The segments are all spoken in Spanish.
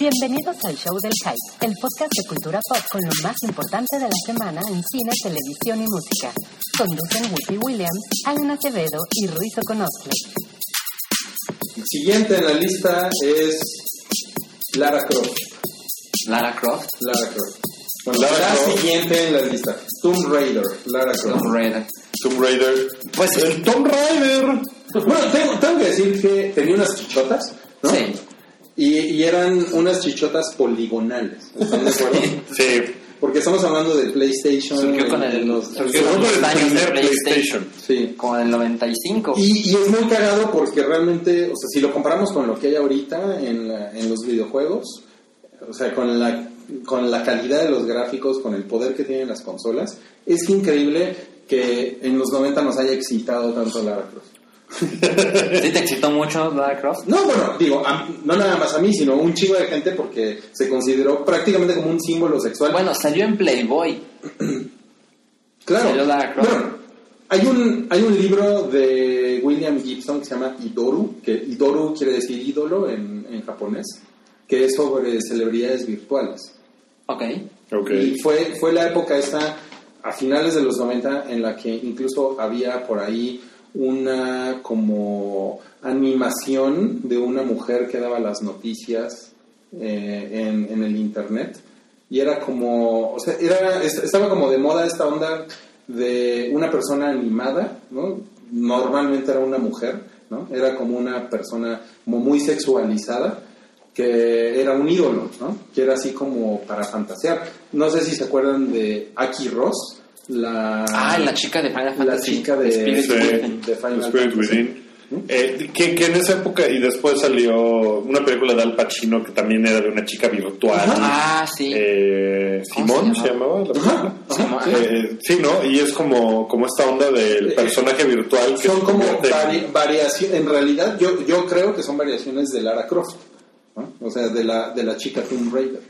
Bienvenidos al Show del Hype, el podcast de cultura pop con lo más importante de la semana en cine, televisión y música. Conducen Whoopi Williams, Alan Acevedo y Ruiz Oconostle. Siguiente en la lista es Lara Croft. Lara Croft. Lara Croft. Bueno, Lara la Croft. siguiente en la lista. Tomb Raider. Lara Croft. Tomb Raider. Tomb Raider. Pues el Tomb Raider. Bueno, tengo, tengo que decir que tenía unas chichotas, ¿no? Sí. Y, y eran unas chichotas poligonales. ¿Están de acuerdo? Sí. Porque estamos hablando del PlayStation. Surgió con de el- los- surgió con el años PlayStation. PlayStation. Sí. Como del 95. Y, y es muy cagado porque realmente, o sea, si lo comparamos con lo que hay ahorita en, la- en los videojuegos, o sea, con la, con la calidad de los gráficos, con el poder que tienen las consolas, es increíble que en los 90 nos haya excitado tanto Lara Croft. ¿Sí te excitó mucho Lara Croft? No, bueno, digo, a- no nada más a mí, sino un chingo de gente porque se consideró prácticamente como un símbolo sexual. Bueno, salió en Playboy. Claro. Salió Lara Croft. Bueno, hay un, hay un libro de William Gibson que se llama Idoru, que Idoru quiere decir ídolo en, en japonés, que es sobre celebridades virtuales. Ok. Ok. Y fue, fue la época esta, a finales de los 90, en la que incluso había por ahí una como animación de una mujer que daba las noticias eh, en, en el internet. Y era como, o sea, era, est- estaba como de moda esta onda de una persona animada, ¿no? Normalmente era una mujer, ¿no? Era como una persona muy sexualizada que era un ídolo, ¿no? Que era así como para fantasear. No sé si se acuerdan de Aki Ross, la, Ah, la chica de Final la Fantasy. chica de, Spirit Sí. Within. de Final Spirit Fantasy. Within. Eh, que, que en esa época, y después salió una película de Al Pacino que también era de una chica virtual. Ah, sí. Eh, ¿Cómo Simón se se llamaba? la. Ajá, ajá. Eh, sí, ¿no? Y es como, como esta onda del Eh, personaje virtual que Son como vari- variaciones, en realidad yo, yo creo que son variaciones de Lara Croft, ¿no? o sea, de la, de la chica Tomb Raider.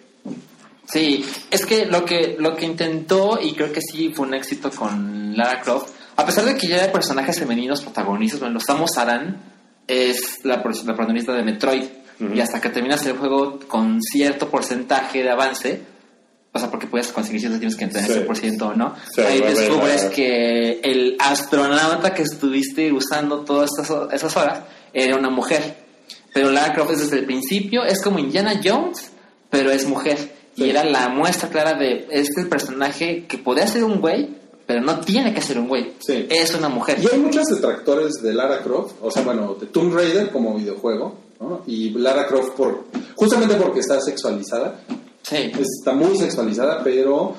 Sí, es que lo que lo que intentó y creo que sí fue un éxito con Lara Croft, a pesar de que ya hay personajes femeninos protagonistas, bueno, Samus Aran es la, pro- la protagonista de Metroid y hasta que terminas el juego con cierto porcentaje de avance, o sea, porque puedes conseguir ciertos tienes que tener ese por ciento o no, ahí descubres que el astronauta que estuviste usando todas estas ho- esas horas era una mujer. Pero Lara Croft es desde el principio, es como Indiana Jones, pero es mujer. Sí. Y era la muestra clara de este personaje que podría ser un güey, pero no tiene que ser un güey. Sí. Es una mujer. Y hay muchos detractores de Lara Croft, o sea, bueno, de Tomb Raider como videojuego, ¿no? y Lara Croft por, justamente porque está sexualizada, Sí. está muy sexualizada, pero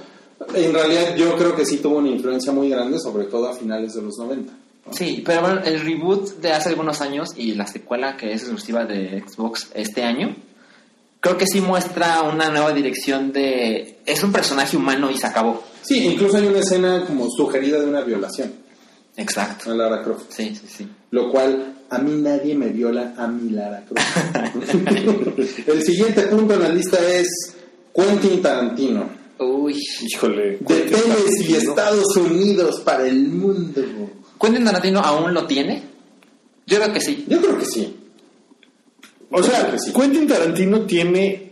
en realidad yo creo que sí tuvo una influencia muy grande, sobre todo a finales de los 90. Sí, pero bueno, el reboot de hace algunos años y la secuela que es exclusiva de Xbox este año, creo que sí muestra una nueva dirección de... Es un personaje humano y se acabó. Sí, incluso hay una escena como sugerida de una violación Exacto. a Lara Croft. Sí, sí, sí. Lo cual, a mí nadie me viola a mi Lara Croft. El siguiente punto en la lista es Quentin Tarantino. Uy. Híjole. De y Estados Unidos para el mundo. ¿Quentin Tarantino aún lo tiene? Yo creo que sí. Yo creo que sí. O sea, sí. Quentin Tarantino tiene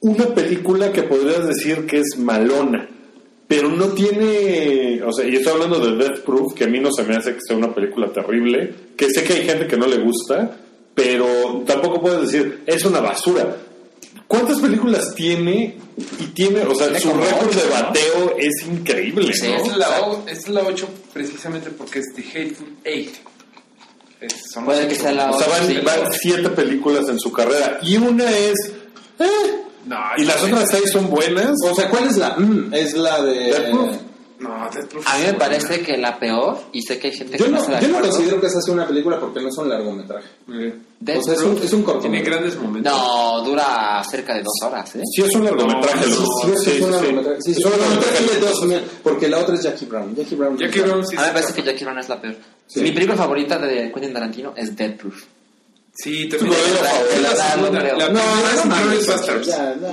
una película que podrías decir que es malona, pero no tiene, o sea, y estoy hablando de Death Proof, que a mí no se me hace que sea una película terrible, que sé que hay gente que no le gusta, pero tampoco puedes decir, es una basura. ¿Cuántas películas tiene? Y tiene, o sea, Tiene su récord de ¿no? bateo es increíble, Sí. ¿no? Es la, o- es la 8 precisamente porque es The Hateful Eight. Son Puede que sea la O sea, van, Sí. van siete películas en su carrera y una es... eh, No, y las no, otras seis son buenas. O sea, ¿cuál es la? Mm, es la de... A mí me parece que la peor, y sé que hay gente Yo que no, no, yo no acuerdo. considero que esa sea una película porque no es un largometraje. Eh, Death o sea, es un, es un Tiene cortometraje. grandes momentos. No, dura cerca de dos horas, ¿eh? Sí, es un largometraje. No. Sí, sí, es un largometraje. Sí, Es un largometraje de dos, porque la otra es Jackie Brown. Jackie Brown. Jackie Brown sí A mí me parece que Jackie Brown es la peor. Sí. Mi película favorita de Quentin Tarantino es Death Proof. Sí, también. modelo favorito. La no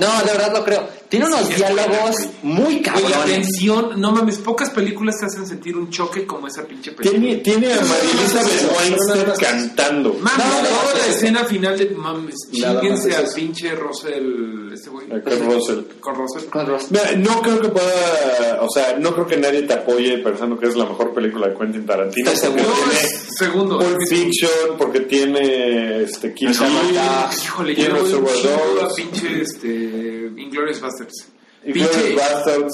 No, no de verdad lo creo. Tiene unos Sí, diálogos muy Güey, la cabrones. tensión, no mames, pocas películas te hacen sentir un choque como esa pinche película. Tiene, tiene a más- cantando. Mames, No, no, la no. escena final de mames, chinguense es a pinche Russell, este güey. Kurt Russell. Con Russell. Con. Mira, No creo que pueda, o sea, no creo que nadie te apoye pensando que es la mejor película de Quentin Tarantino. Estoy Porque No, seguro. tiene es segundo. Pulp Fiction, porque tiene este, Kill. Híjole, yo tiene le voy a pinche este, Inglourious Basterds. Pinche-.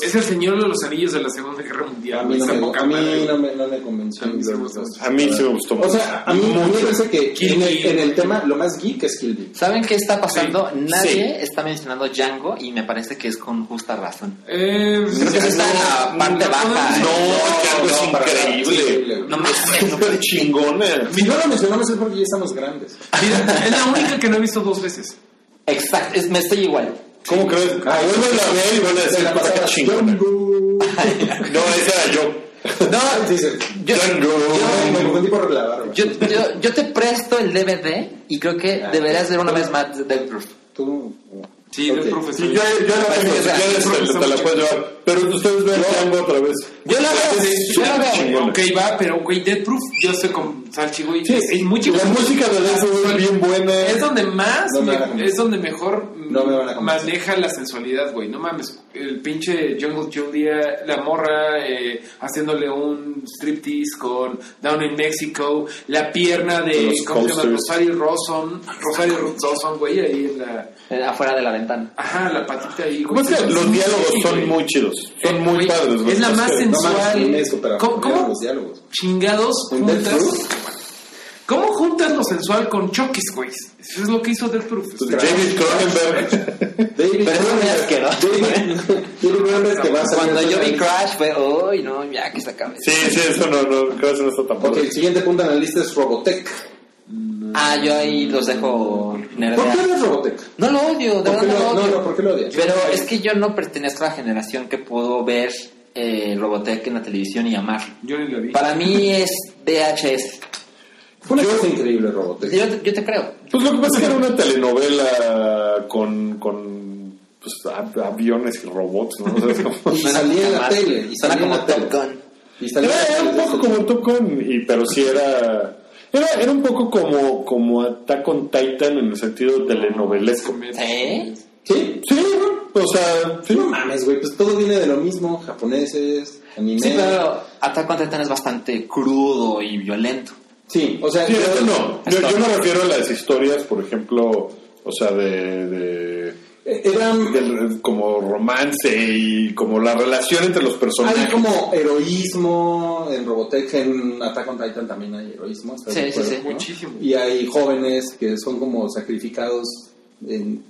Es el señor de los anillos de la Segunda Guerra Mundial. A mí, no me, a mí no, me, no me convenció. A mí sí me Inglourious gustó. A mí gustó O sea, a mí, a mí me mucho. parece que Kill en el, Bill. en el tema lo más geek es Kill Bill. ¿Saben qué está pasando? Sí. Nadie está mencionando Django y me parece que es con justa razón. Eh, Creo que eso está en la parte no baja. No, Django es increíble. No no Súper chingona. Si no lo mencionamos es porque ya estamos grandes. Mira, es la única que no he visto dos veces. Exacto, es- me estoy igual. ¿Cómo crees? Ah, vuelven a ver y van a decir, la chingona. Django. No, ese era yo. No, Dice, yo, Django. me confundí por la barba. yo, yo, yo te presto el DVD y creo que Ah, deberías ver una vez más Death Proof. Tú. Sí, Ok. del profesor. Sí, yo, yo la tengo, si quieres te, te la puedes llevar. Pero ustedes ven Django otra vez. Yo la veo, Es yo la veo. Ok, va, pero güey, Death Proof, yo estoy con Salchi, güey. Sí, es muy la música de Death Proof es bien buena. Es donde más, No me es donde mejor No me maneja la sensualidad, güey. No mames, el pinche Jungle Julia, la morra eh, haciéndole un striptease con Down in Mexico, la pierna de, ¿cómo se llama? Rosario Rawson, Rosario Rawson, güey, ahí en la, Afuera de la ventana. ajá, la patita ahí, Pues güey. es que los diálogos Sí, son güey. muy chidos. Son Eh, muy güey, padres. es la más No sensual. dime esto, pero ¿Cómo- cómo? los diálogos. Chingados ¿En Death juntas. ¿Cómo juntas lo sensual con choques, güey? Eso es lo que hizo Death Proof. Pues David Cronenberg. David Pero eso me Cronenberg- asqueroso. Salir Cuando yo vi Crash fue, uy, no, ya que se acabe. Sí, sí, eso no, no, creo que eso no está tan Ok, el siguiente punto en la lista es Robotech. Ah, yo ahí los dejo ¿Por qué nerdear. no es Robotech? No lo odio, de ¿Por verdad no lo, lo no, odio. no, ¿por qué lo odias? Pero es que yo no pertenezco a la generación que pudo ver eh, Robotech en la televisión y amar. Yo ni la vi. Para mí es VHS. Fue una cosa increíble Robotech. Yo, yo te creo. Pues lo que pasa es que era una telenovela con, con pues, aviones y robots, ¿no? O sea, como- Y salía en la tele. Y salía como la tele. Top Gun. Y salía Era, un poco como Top Gun, y, pero sí era... Era, era un poco como, como Attack on Titan en el sentido telenovelesco. ¿Sí? ¿Sí? Sí, o sea, sí. No mames, güey, pues todo viene de lo mismo. Japoneses, anime. Sí, pero Attack on Titan es bastante crudo y violento. Sí, o sea, Sí, yo- no. Yo, me refiero a las historias, por ejemplo, o sea, de... de eran del- como romance y como la relación entre los personajes. Hay como heroísmo en Robotech, en Attack on Titan también hay heroísmo. ¿estás Sí, sí, acuerdo, sí. no? Muchísimo. Y hay jóvenes que son como sacrificados en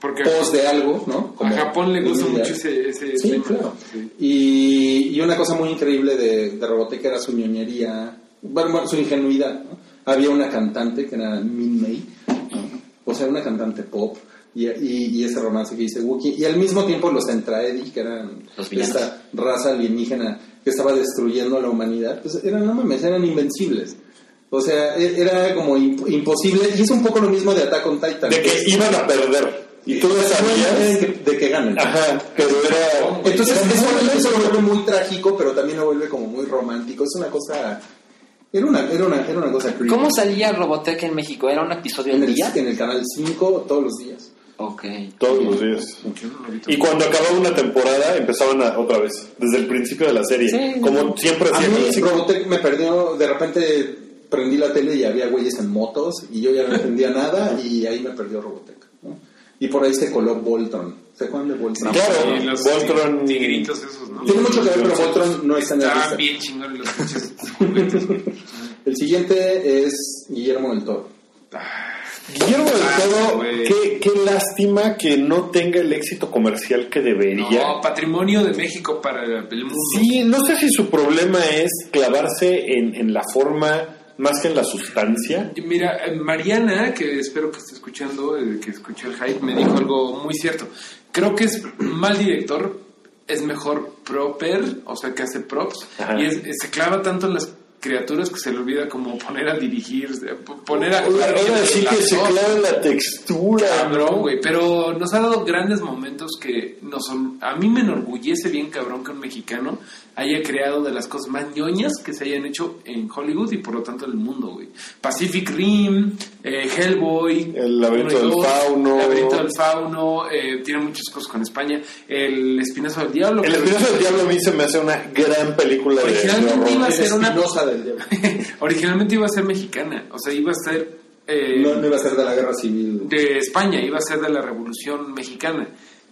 Porque pos de algo, ¿no? a Como Japón le gusta mucho ese, ese Sí, tema. claro. Sí. Y, y una cosa muy increíble de, de Robotech era su ñoñería, bueno, bueno, su ingenuidad. ¿no? Había una cantante que era Min Mei, ¿no? o sea, una cantante pop, y, y, y ese romance que dice Wookiee, y al mismo tiempo los Entraedi, que eran Los esta raza alienígena que estaba destruyendo a la humanidad, pues eran, no mames, eran invencibles. O sea, e- era como imp- imposible, y es un poco lo mismo de Attack on Titan. de que iban a perder. Y tú de sabías. que, de que ganan. Ajá, pero era. Entonces eso, eso lo vuelve muy trágico, pero también lo vuelve como muy romántico. Es una cosa... Era una, era una, era una cosa creepy. ¿Cómo salía Robotech en México? ¿Era un episodio en al el, día? en el canal 5 todos los días. Ok. Todos los días. Y cuando acababa una temporada empezaban a- otra vez, desde el principio de la serie. Sí. Como siempre A mí así. Robotech me perdió, de repente prendí la tele y había güeyes en motos y yo ya no entendía nada y ahí me perdió Robotech. ¿no? Y por ahí se coló Voltron. ¿Se acuerdan de Voltron? Claro. Y los Voltron- tigritos esos, ¿no? Tiene mucho que ver, pero Voltron no está en la Estaban lista. bien chingones los pinches. El siguiente es Guillermo del Toro. Guillermo del Toro, qué, qué lástima que no tenga el éxito comercial que debería. No, patrimonio de México para el mundo. Sí, no sé si su problema es clavarse en, en la forma más que en la sustancia. Mira, eh, Mariana, que espero que esté escuchando, eh, que escuchó el hype, me dijo algo muy cierto. Creo que es mal director, es mejor proper, o sea, que hace props, Ajá. y es- se clava tanto en las criaturas que se le olvida como poner a dirigir, poner a... Ahora, sí que se clava la textura, Cabrón, güey, pero nos ha dado grandes momentos que nos son- a mí me enorgullece bien cabrón que un mexicano haya creado de las cosas más ñoñas que se hayan hecho en Hollywood y por lo tanto en el mundo, güey. Pacific Rim, eh, Hellboy, El laberinto del fauno. Laberinto del Fauno, eh, tiene muchas cosas con España, El Espinazo del Diablo. El Espinazo del Diablo a mí se me hace una gran película de, de Originalmente iba a ser una- del diablo. Originalmente iba a ser mexicana, o sea, iba a ser... eh, No, no iba a ser de la guerra civil. de España, iba a ser de la Revolución Mexicana.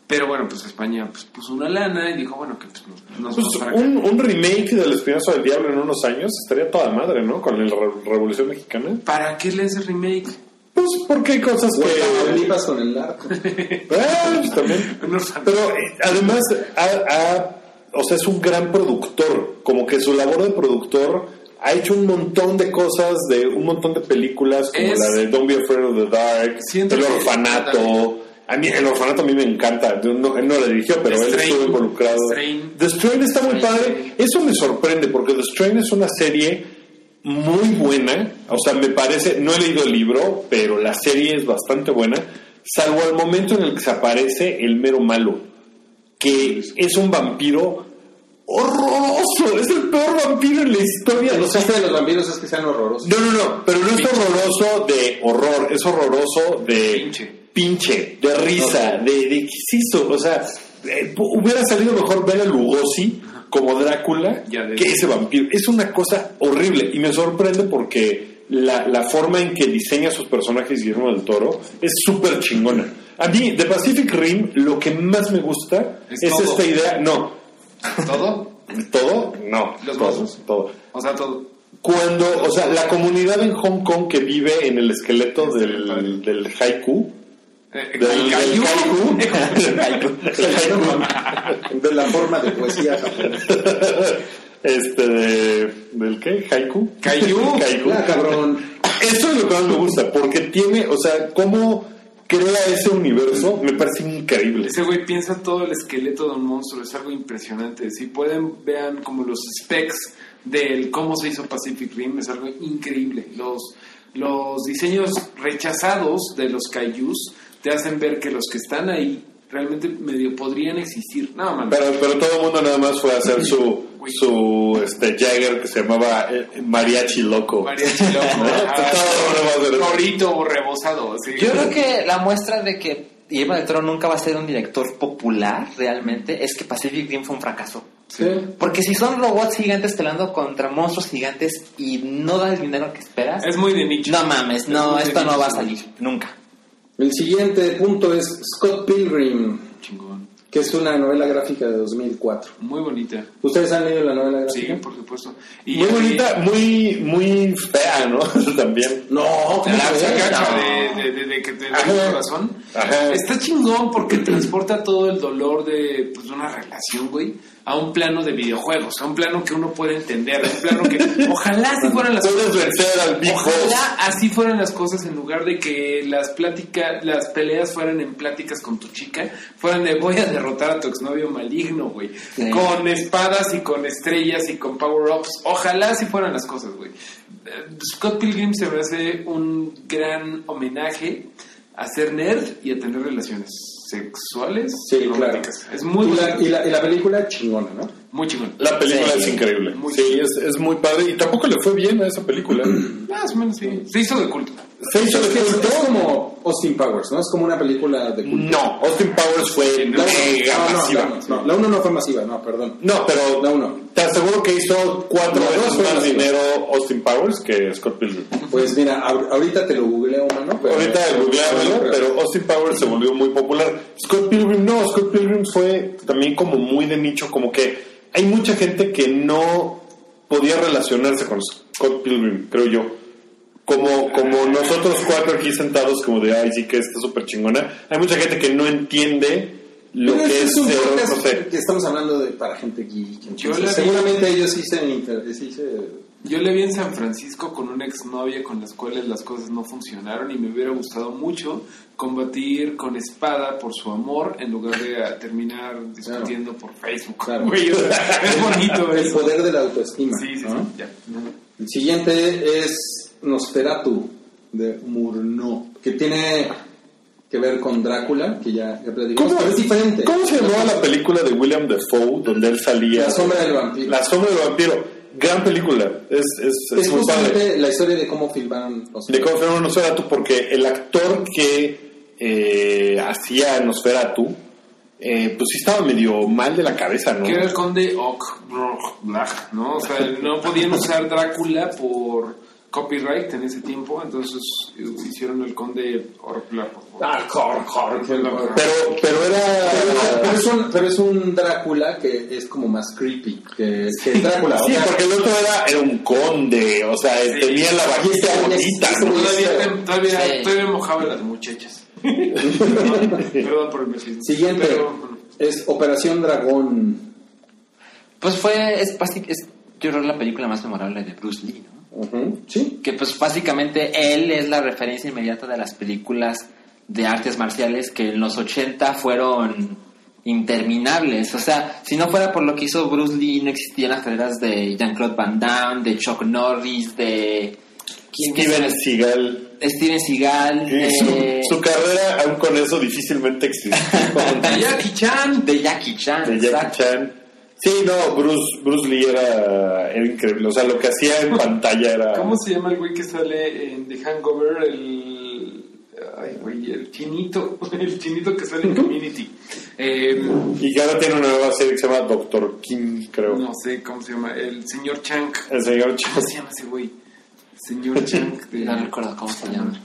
Pero bueno, pues España pues, puso una lana y dijo, bueno, que pues, nos, nos Pues vamos un, un remake del Espinazo del Diablo en unos años estaría toda madre, ¿no? Con la Re- Revolución Mexicana. ¿Para qué le hace remake? Pues porque hay cosas Bueno, que... Tamaulipas con el narco. Ah, pues también. Pero eh, además, o sea, es un gran productor. Como que su labor de productor ha hecho un montón de cosas, de un montón de películas, como Es- la de Don't Be Afraid of the Dark, Siento El Orfanato. A mí el orfanato a mí me encanta. No, él no la dirigió, pero The él Strain. estuvo involucrado. The Strain. The Strain está muy padre. Eso me sorprende porque The Strain es una serie muy buena. O sea, me parece, no he leído el libro, pero la serie es bastante buena. Salvo el momento en el que se aparece el mero malo, que es un vampiro horroroso. Es el peor vampiro en la historia. Sea, chiste de los vampiros es que sean horrorosos. no, no, no, pero no es horroroso de horror, es horroroso de Pinche. pinche, de risa, de, de ¿qué eso? O sea, eh, hubiera salido mejor ver a Lugosi como Drácula Ya que ese vampiro. Es una cosa horrible y me sorprende porque la, la forma en que diseña sus personajes Guillermo del Toro es súper chingona. A mí, de Pacific Rim, lo que más me gusta Es esta idea, no, ¿Todo? todo, no, Los todo, todo O sea, todo. cuando, o sea, la comunidad en Hong Kong que vive en el esqueleto del, del haiku, Eh, del, del Caillou. haiku, del haiku, De la forma de poesía japonesa. este, de- del qué, haiku. Haiku. Ah, cabrón. Eso es lo que más me gusta, porque tiene, o sea, cómo crea ese universo, me parece increíble. Ese güey piensa todo el esqueleto de un monstruo, es algo impresionante. Si pueden, vean como los specs del cómo se hizo Pacific Rim, es algo increíble. Los, los diseños rechazados de los kaijus te hacen ver que los que están ahí realmente medio podrían existir. No, man. Pero, pero todo el mundo nada más fue a hacer su, su este, Jagger que se llamaba eh, Mariachi Loco. Mariachi loco. Gorrito rebosado. así. Yo creo que la muestra de que Guillermo del Toro nunca va a ser un director popular realmente es que Pacific Rim fue un fracaso. Sí. Porque si son robots gigantes peleando contra monstruos gigantes y no da el dinero que esperas, Es muy de nicho. no mames, Es no, de esto no va a salir nunca. El siguiente punto es Scott Pilgrim, Chingón. que es una novela gráfica de 2004. Muy bonita. ¿Ustedes han leído la novela Sí, gráfica? por supuesto. Y Muy bonita, muy, muy fea, ¿no? También. No, ¿cómo La de, de, de- de que te da corazón. Ajá. Está chingón porque transporta todo el dolor de pues, de una relación, güey, a un plano de videojuegos, a un plano que uno puede entender, a un plano que ojalá así fueran las Puedes cosas. al. Ojalá así fueran las cosas en lugar de que las pláticas, las peleas fueran en pláticas con tu chica, fueran de voy a derrotar a tu exnovio maligno, güey, Sí. con espadas y con estrellas y con power-ups. Ojalá así fueran las cosas, güey. Scott Pilgrim se me hace un gran homenaje a ser nerd y a tener relaciones sexuales Sí, y claro. románticas. Es muy y, la, y, la, y la película chingona, ¿no? muy chingón. La película Sí. es increíble. Muy sí, es, es muy padre. Y tampoco le fue bien a esa película. Más o menos, sí. Se hizo de culto. Se hizo Es, que de es, culto. es como Austin Powers, ¿no? Es como una película de culto. No, Austin Powers fue La mega no, no, masiva. no, no, la 1 no fue masiva, no, perdón. No, pero La uno. te aseguro que hizo cuatro veces más masiva. dinero Austin Powers que Scott Pilgrim. Pues mira, ahor- ahorita te lo googleo, mano. pero- Ahorita googleámoslo, pero Austin Powers se volvió muy popular. Scott Pilgrim no, Scott Pilgrim fue también como muy de nicho, como que hay mucha gente que no podía relacionarse con Scott Pilgrim, creo yo. Como, como nosotros cuatro aquí sentados como de, ay, sí que está súper chingona. Hay mucha gente que no entiende lo Pero que es, es un ser, podcast no sé. estamos hablando de para gente geek. Yo entonces, la vi- seguramente ellos sí se, sí se- Yo le vi en San Francisco con una exnovia con las cuales las cosas no funcionaron y me hubiera gustado mucho combatir con espada por su amor en lugar de a terminar discutiendo por Facebook. Claro. Güey, o sea, es bonito el eso. poder de la autoestima. Sí, sí, ¿no? sí, ya. El siguiente es Nosferatu de Murnau, que tiene que ver con Drácula, que ya, ya platicamos, ¿Cómo, pero es diferente. ¿Cómo se llamaba la película de William Defoe donde él salía? La sombra del vampiro. La sombra del vampiro. Gran película. Es, es, es, Es muy padre. justamente la historia de cómo filmaron los De cómo fue Nosferatu, porque el actor que eh, hacía Nosferatu, eh, pues sí estaba medio mal de la cabeza, ¿no? Que era el conde Okbrog, ¿no? O sea, no podían usar Drácula por copyright en ese tiempo, entonces eh, hicieron el conde Orkla. Ah, cor, cor, Pero, pero era... pero es un, pero es un Drácula que es como más creepy que, que Drácula. o Sí, sea, porque el otro era, era un conde, o sea, tenía la bajista Sí, bonita, sí, ¿no? sí, Todavía, todavía, Sí. todavía mojaba las muchachas. Perdón, por el machismo. Siguiente Pero, es Operación Dragón. Pues fue, es, es yo creo la película más memorable de Bruce Lee, ¿no? Sí. Que pues básicamente él es la referencia inmediata de las películas de artes marciales que en los 80 fueron interminables. O sea, si no fuera por lo que hizo Bruce Lee, no existían las carreras de Jean-Claude Van Damme, de Chuck Norris, de Steven Seagal. Steven Seagal, Su, de, su carrera, aún con eso, difícilmente existió. de Jackie Chan. de Jackie Chan. de Jackie exacto. Chan. Sí, no, Bruce, Bruce Lee era, era increíble. O sea, lo que hacía en pantalla era. ¿Cómo se llama el güey que sale en The Hangover? El. Ay, güey, el chinito. El chinito que sale en Community. Eh, Y que ahora tiene una nueva serie que se llama Doctor Kim, creo. no sé cómo se llama. El señor Chang. El señor ¿Cómo Chan. se llama ese güey? Señor Chang. de- No recuerdo cómo se llama.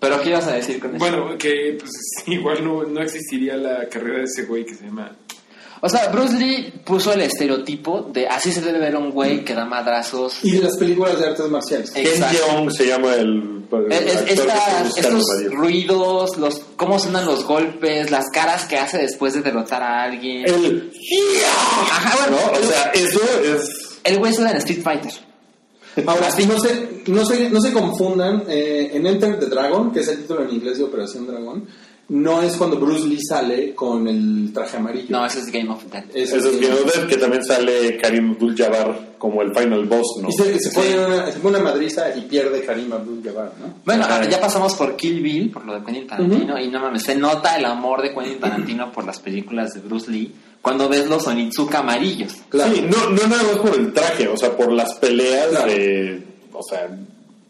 Pero ¿qué ibas a decir con eso? Bueno, que pues igual no, no existiría la carrera de ese güey que se llama. O sea, Bruce Lee puso el estereotipo de así se debe ver un güey que da madrazos. Y de las películas de artes marciales. Ken. Jeong se llama el, el Es- estas- estos ruidos, los cómo suenan los golpes, las caras que hace después de derrotar a alguien. El. Ajá, bueno, ¿no? O sea, eso es. el güey suena en Street Fighter. Ahora, sí, no se, no se, no se confundan, eh, en Enter the Dragon, que es el título en inglés de Operación Dragón, no es cuando Bruce Lee sale con el traje amarillo. No, ese es Game of Death. Es- Eso es Game of Death, que también sale Karim Abdul-Jabbar como el final boss, ¿no? Y se, se Sí. pone una, se pone una madriza y pierde Karim Abdul-Jabbar, ¿no? Bueno, Ajá. ya pasamos por Kill Bill, por lo de Quentin Tarantino, y no mames, se nota el amor de Quentin Tarantino por las películas de Bruce Lee cuando ves los Onitsuka amarillos. Claro. Sí, no, no nada más por el traje, o sea, por las peleas Claro. de, o sea,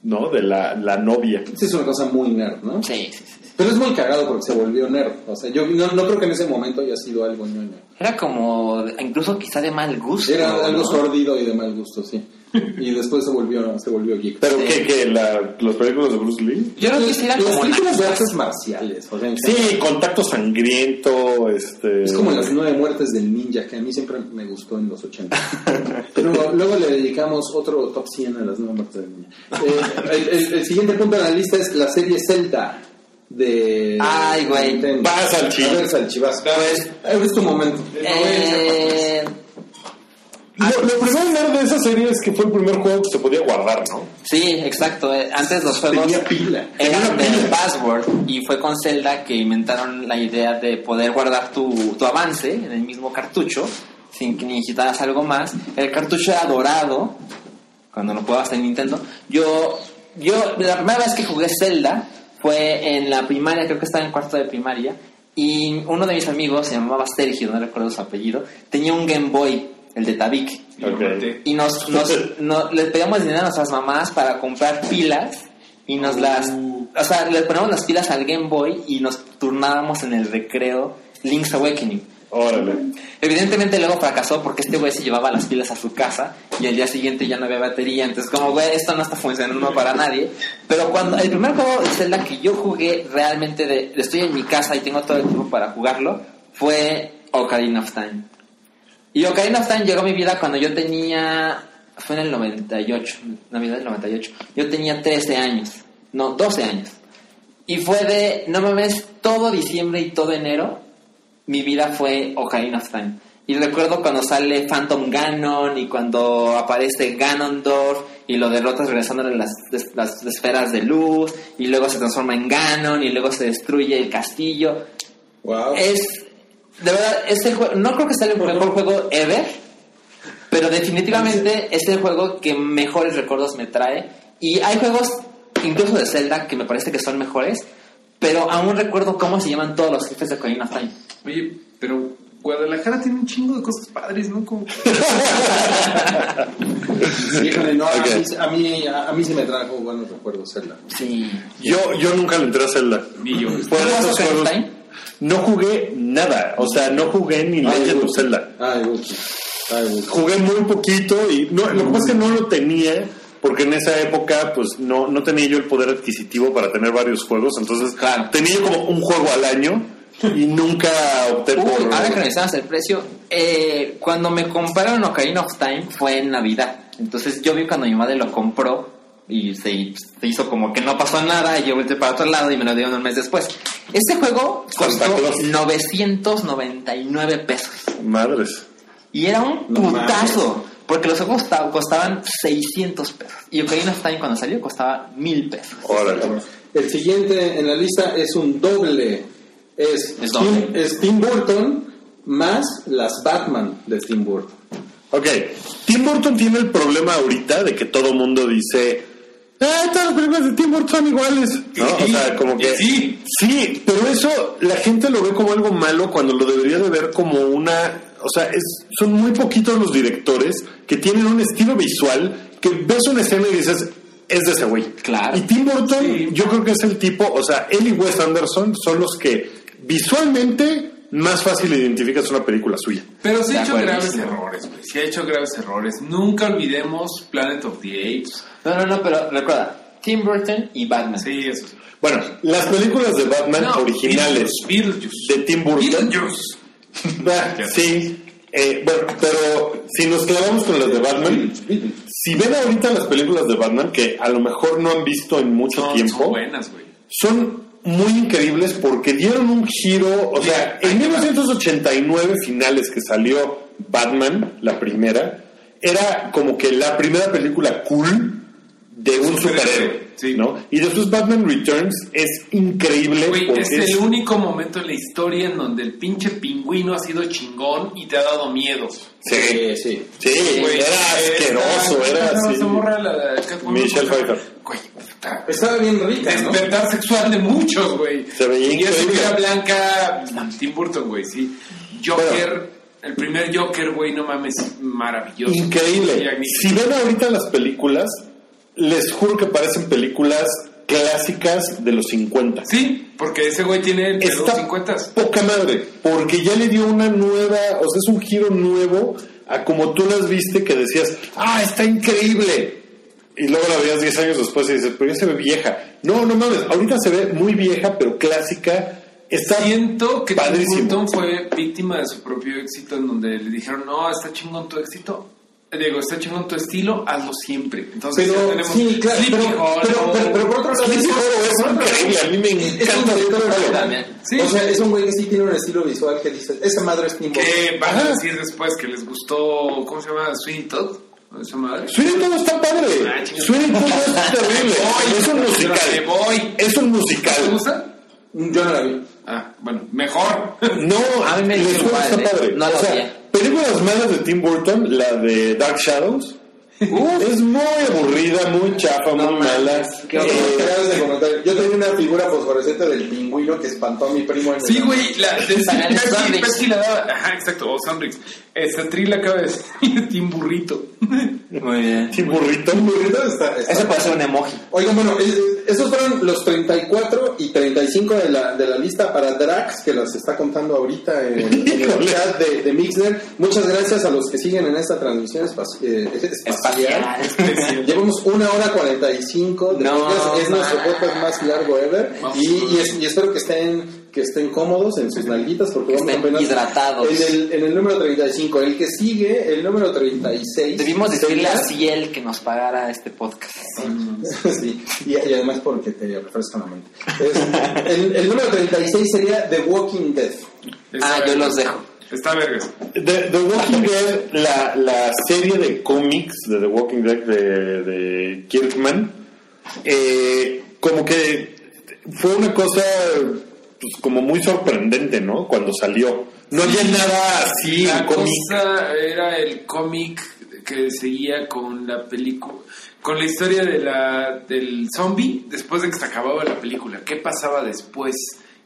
¿no? De la, la novia. Sí, es una cosa muy nerd, ¿no? Sí, sí, sí. Pero es muy cagado porque se volvió nerd. O sea, yo no, no creo que en ese momento haya sido algo ñoño. Era como, incluso quizá de mal gusto. Era algo ¿no? sórdido y de mal gusto, sí. Y después se volvió, se volvió geek. Pero Sí. que, que la, los películas de Bruce Lee. Yo creo que sí era las como... películas de artes marciales, o sea. Sí, contacto sangriento, este. Es como las nueve muertes del ninja, que a mí siempre me gustó en los 80. Pero luego le dedicamos otro top 100 a las nueve muertes del ninja. Eh, el, el- el siguiente punto de la lista es la serie Zelda de... Ay, güey. Vas, Salchi. A ver, Salchi, vas. Pues, Es tu momento. eh, Lo, lo primero nerd de esa serie es que fue el primer juego que se podía guardar, ¿no? sí, exacto. eh, Antes los juegos Tenía pila. eran de password y fue con Zelda que inventaron la idea de poder guardar tu, tu avance en el mismo cartucho sin que necesitaras algo más. El cartucho era dorado cuando lo jugabas en Nintendo. Yo, yo la primera vez que jugué Zelda fue en la primaria, creo que estaba en cuarto de primaria, y uno de mis amigos, se llamaba Sergio, no recuerdo su apellido, tenía un Game Boy, el de Tabic. Y nos, nos, no- les pedíamos dinero a nuestras mamás para comprar pilas y nos las... O sea, le poníamos las pilas al Game Boy y nos turnábamos en el recreo Link's Awakening. Órale. Evidentemente luego fracasó porque este güey se llevaba las pilas a su casa y al día siguiente ya no había batería. Entonces como, güey, esto no está funcionando para nadie. Pero cuando el primer juego de Zelda que yo jugué realmente de, estoy en mi casa y tengo todo el tiempo para jugarlo fue Ocarina of Time. Y Ocarina of Time llegó a mi vida cuando yo tenía... Fue en el 98, Navidad del 98. Yo tenía 13 años. No, 12 años. Y fue de, no mames, todo diciembre y todo enero, mi vida fue Ocarina of Time. Y recuerdo cuando sale Phantom Ganon y cuando aparece Ganondorf y lo derrotas regresándole las, las esferas de luz y luego se transforma en Ganon y luego se destruye el castillo. Wow. Es, de verdad, este juego, no creo que sea el mejor juego ever, Pero definitivamente es el juego que mejores recuerdos me trae. Y hay juegos, incluso de Zelda, que me parece que son mejores. Pero aún recuerdo cómo se llaman todos los jefes de Ocarina of Time. Oye, pero Guadalajara tiene un chingo de cosas padres, ¿no? Como... Sí, híjole, no, a mí- a, mí, a, mí sí me trajo buenos recuerdos Zelda. Sí. Yo, yo nunca le entré a Zelda. Ni yo. Por ¿Jugaste estos juegos- Time? No jugué nada. O sea, no jugué ni Legend of Zelda. Ay, Gucci. Ay, Gucci. Jugué muy poquito y no, lo que pasa es que no lo tenía porque en esa época pues no, no tenía yo el poder adquisitivo para tener varios juegos. Entonces Claro. tenía como un juego al año y nunca opté Uy, por... ahora que revisamos el precio, eh, cuando me compraron Ocarina of Time fue en Navidad. Entonces yo vi cuando mi madre lo compró y se, se hizo como que no pasó nada y yo volteé para otro lado y me lo dieron un mes después. Este juego costó Claus. 999 pesos Madres. y era un No putazo. Porque los juegos costaban, costaban 600 pesos. Y Ocarina of Time cuando salió costaba 1000 pesos. Órale. El siguiente en la lista es un doble. Es, Es Tim, doble. es Tim Burton más las Batman de Tim Burton. Ok, Tim Burton tiene el problema ahorita de que todo mundo dice, ah, todas las películas de Tim Burton son iguales. ¿no? O sea, como que... Sí. Sí, pero eso la gente lo ve como algo malo cuando lo debería de ver como una... O sea, es, son muy poquitos los directores que tienen un estilo visual que ves una escena y dices, es de ese güey. Claro. Y Tim Burton, Sí. yo creo que es el tipo, o sea, él y Wes Anderson son los que visualmente más fácil identificas una película suya. Pero sí De ha hecho graves errores, güey. Sí ha hecho graves errores. Nunca olvidemos Planet of the Apes. No, no, no, pero recuerda, Tim Burton y Batman. Sí, eso sí. Bueno, las películas de Batman No, originales Beetlejuice. de Tim Burton. Beetlejuice. Sí, eh, bueno, pero si nos clavamos con las de Batman, si ven ahorita las películas de Batman, que a lo mejor no han visto en mucho son tiempo, buenas, son muy increíbles porque dieron un giro, o sea, en 1989 finales que salió Batman, la primera, era como que la primera película cool de un Superhéroe, sí. ¿no? Y después Batman Returns es increíble Güey, porque es el único momento en la historia en donde el pinche pingüino ha sido chingón y te ha dado miedo. Sí, sí. sí, Güey, era asqueroso, esta- era esta- así. morra, la- Catwoman, Michelle ¿cómo se Pfeiffer. Güey, puta. Estaba bien rica, ¿no? Despertar sexual de muchos, güey. Se veía Y vida blanca, Tim Burton, güey, sí. Joker, el primer Joker, güey, no mames, maravilloso. Increíble. Si ven ahorita las películas, les juro que parecen películas clásicas de los 50. Sí, porque ese güey tiene Está 50. poca madre, porque ya le dio una nueva, o sea, es un giro nuevo a como tú las viste que decías, ah, está increíble. Y luego la veías 10 años después y dices, pero ya se ve vieja. No, no mames, ahorita se ve muy vieja, pero clásica. Está Siento que Tim padrísimo. Burton fue víctima de su propio éxito en donde le dijeron, no, está chingón tu éxito. Digo, está chingón tu estilo, hazlo siempre. Entonces Pero, ya tenemos sí, claro, Sleepy pero, Hollow. pero, pero, pero por otro lado, Sleepy Hollow es por otro lado, increíble, a mí me es- es un También. Sí. O sea, es un güey que sí tiene un estilo visual que dice, esa madre es Tim Burton. que van a decir después que les gustó, ¿cómo se llama? Sweeney Todd. ¿Esa madre? Sweeney Todd está padre. Ah. Sweeney Todd es terrible. Voy, es un musical. voy. Es un ¿Te musical. gusta? Yo no la vi. Ah, bueno, mejor. No, A mí me ¿eh? padre. No o lo sea, odié. Películas malas de Tim Burton, la de Dark Shadows, es muy aburrida, muy chafa, muy mala. qué Eh. Yo tenía una figura fosforescente del pingüino que espantó a mi primo en el- Sí, güey, la de Pepsi. Pepsi la daba. Ajá, exacto, o Sandrix. Esta tri la acaba de decir Tim Burrito. Muy bien. Tim Burrito. Burrito está- está- Eso puede ser un emoji. Oigan, bueno, eh, esos fueron los 34 y 35 de la, de la lista para Drax, que los está contando ahorita en, en el chat de, de Mixler. Muchas gracias a los que siguen en esta transmisión espaci- eh, espacial. Espacial. Llevamos una hora 45 de No, podcast, es nuestro podcast más largo ever. Y, y es- y espero que estén que estén cómodos en sus nalguitas porque vamos Estén hidratados. En el, en el número 35. El que sigue, el número 36. Debimos decirle a Ciel que nos pagara este podcast. sí, y, y además porque te refresca la mente. Es- el, el número 36 sería The Walking Dead. Ah, yo los dejo. Está vergas. The, The Walking Dead, la, la serie de cómics de The Walking Dead de, de Kirkman, eh, como que fue una cosa pues, como muy sorprendente, ¿no? Cuando salió. No había nada así La cosa era el cómic que seguía con la película, con la historia de la, del zombie después de que se acababa la película. ¿Qué pasaba después?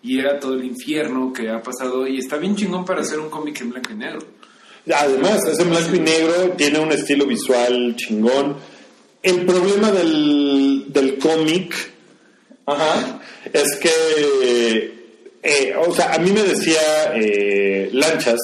Y era todo el infierno que ha pasado y está bien chingón para hacer un cómic en blanco y negro. Además, es en blanco y negro, tiene un estilo visual chingón. El problema del, del cómic Ajá. es que, eh, o sea, a mí me decía eh, Lanchas,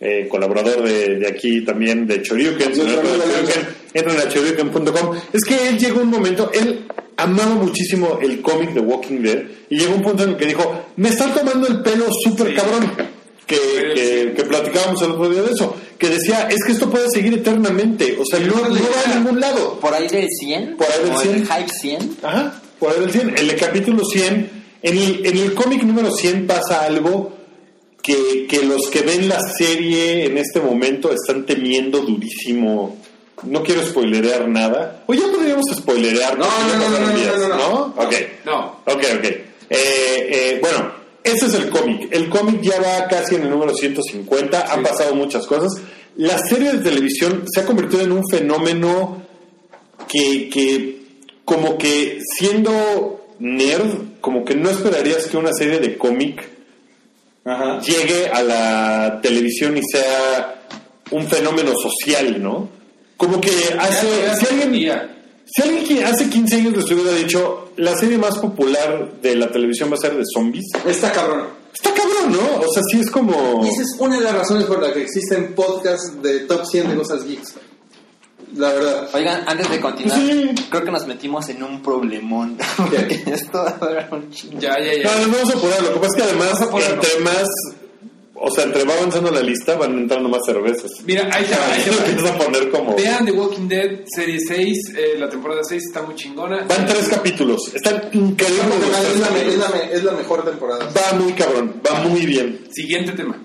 eh, colaborador de, de aquí también, de Choryuken, ¿no? Choryuken, Lanchas. entran a choryuken.com, es que él llegó un momento, él amaba muchísimo el cómic de Walking Dead y llegó un punto en el que dijo, me están tomando el pelo súper Sí. cabrón. Que, que, que platicábamos el otro día de eso, que decía, es que esto puede seguir eternamente, o sea, no, no no va a ningún lado. Por ahí del 100. Por ahí del o 100. el hype 100. Ajá, por ahí del 100. En el capítulo 100, en el, en el cómic número 100 pasa algo que, que los que ven la serie en este momento están temiendo durísimo. No quiero spoilerear nada. O ya podríamos spoilerear. No, no, no, no, no, no, no, no. Ok. No. Ok, ok. Eh, eh, bueno, ese es el cómic. El cómic ya va casi en el número 150. Han pasado muchas cosas. La serie de televisión se ha convertido en un fenómeno que, que como que siendo nerd, como que no esperarías que una serie de cómic Ajá. llegue a la televisión y sea un fenómeno social, ¿no? Como que hace... si alguien, si alguien que hace 15 años les hubiera dicho, la serie más popular de la televisión va a ser de zombies, Está cabrón. está cabrón, ¿no? O sea, sí es como... Y esa es una de las razones por las que existen podcasts de top 100 de cosas geeks. La verdad. Oigan, antes de continuar, Sí. creo que nos metimos en un problemón. Porque esto va a durar un chingo. Ya, ya, ya. No, nos vamos a apurar. Lo que pasa es que además, entre más... O sea, entre va avanzando la lista, van entrando más cervezas. Mira, ahí te va, ahí te Lo va. empiezas a poner como... Vean The Walking Dead serie 6, eh, la temporada 6 está muy chingona. Van tres capítulos. Los tres Es la, me- es, capítulos. la, me- es la mejor temporada. Va muy cabrón, va muy bien. Siguiente tema.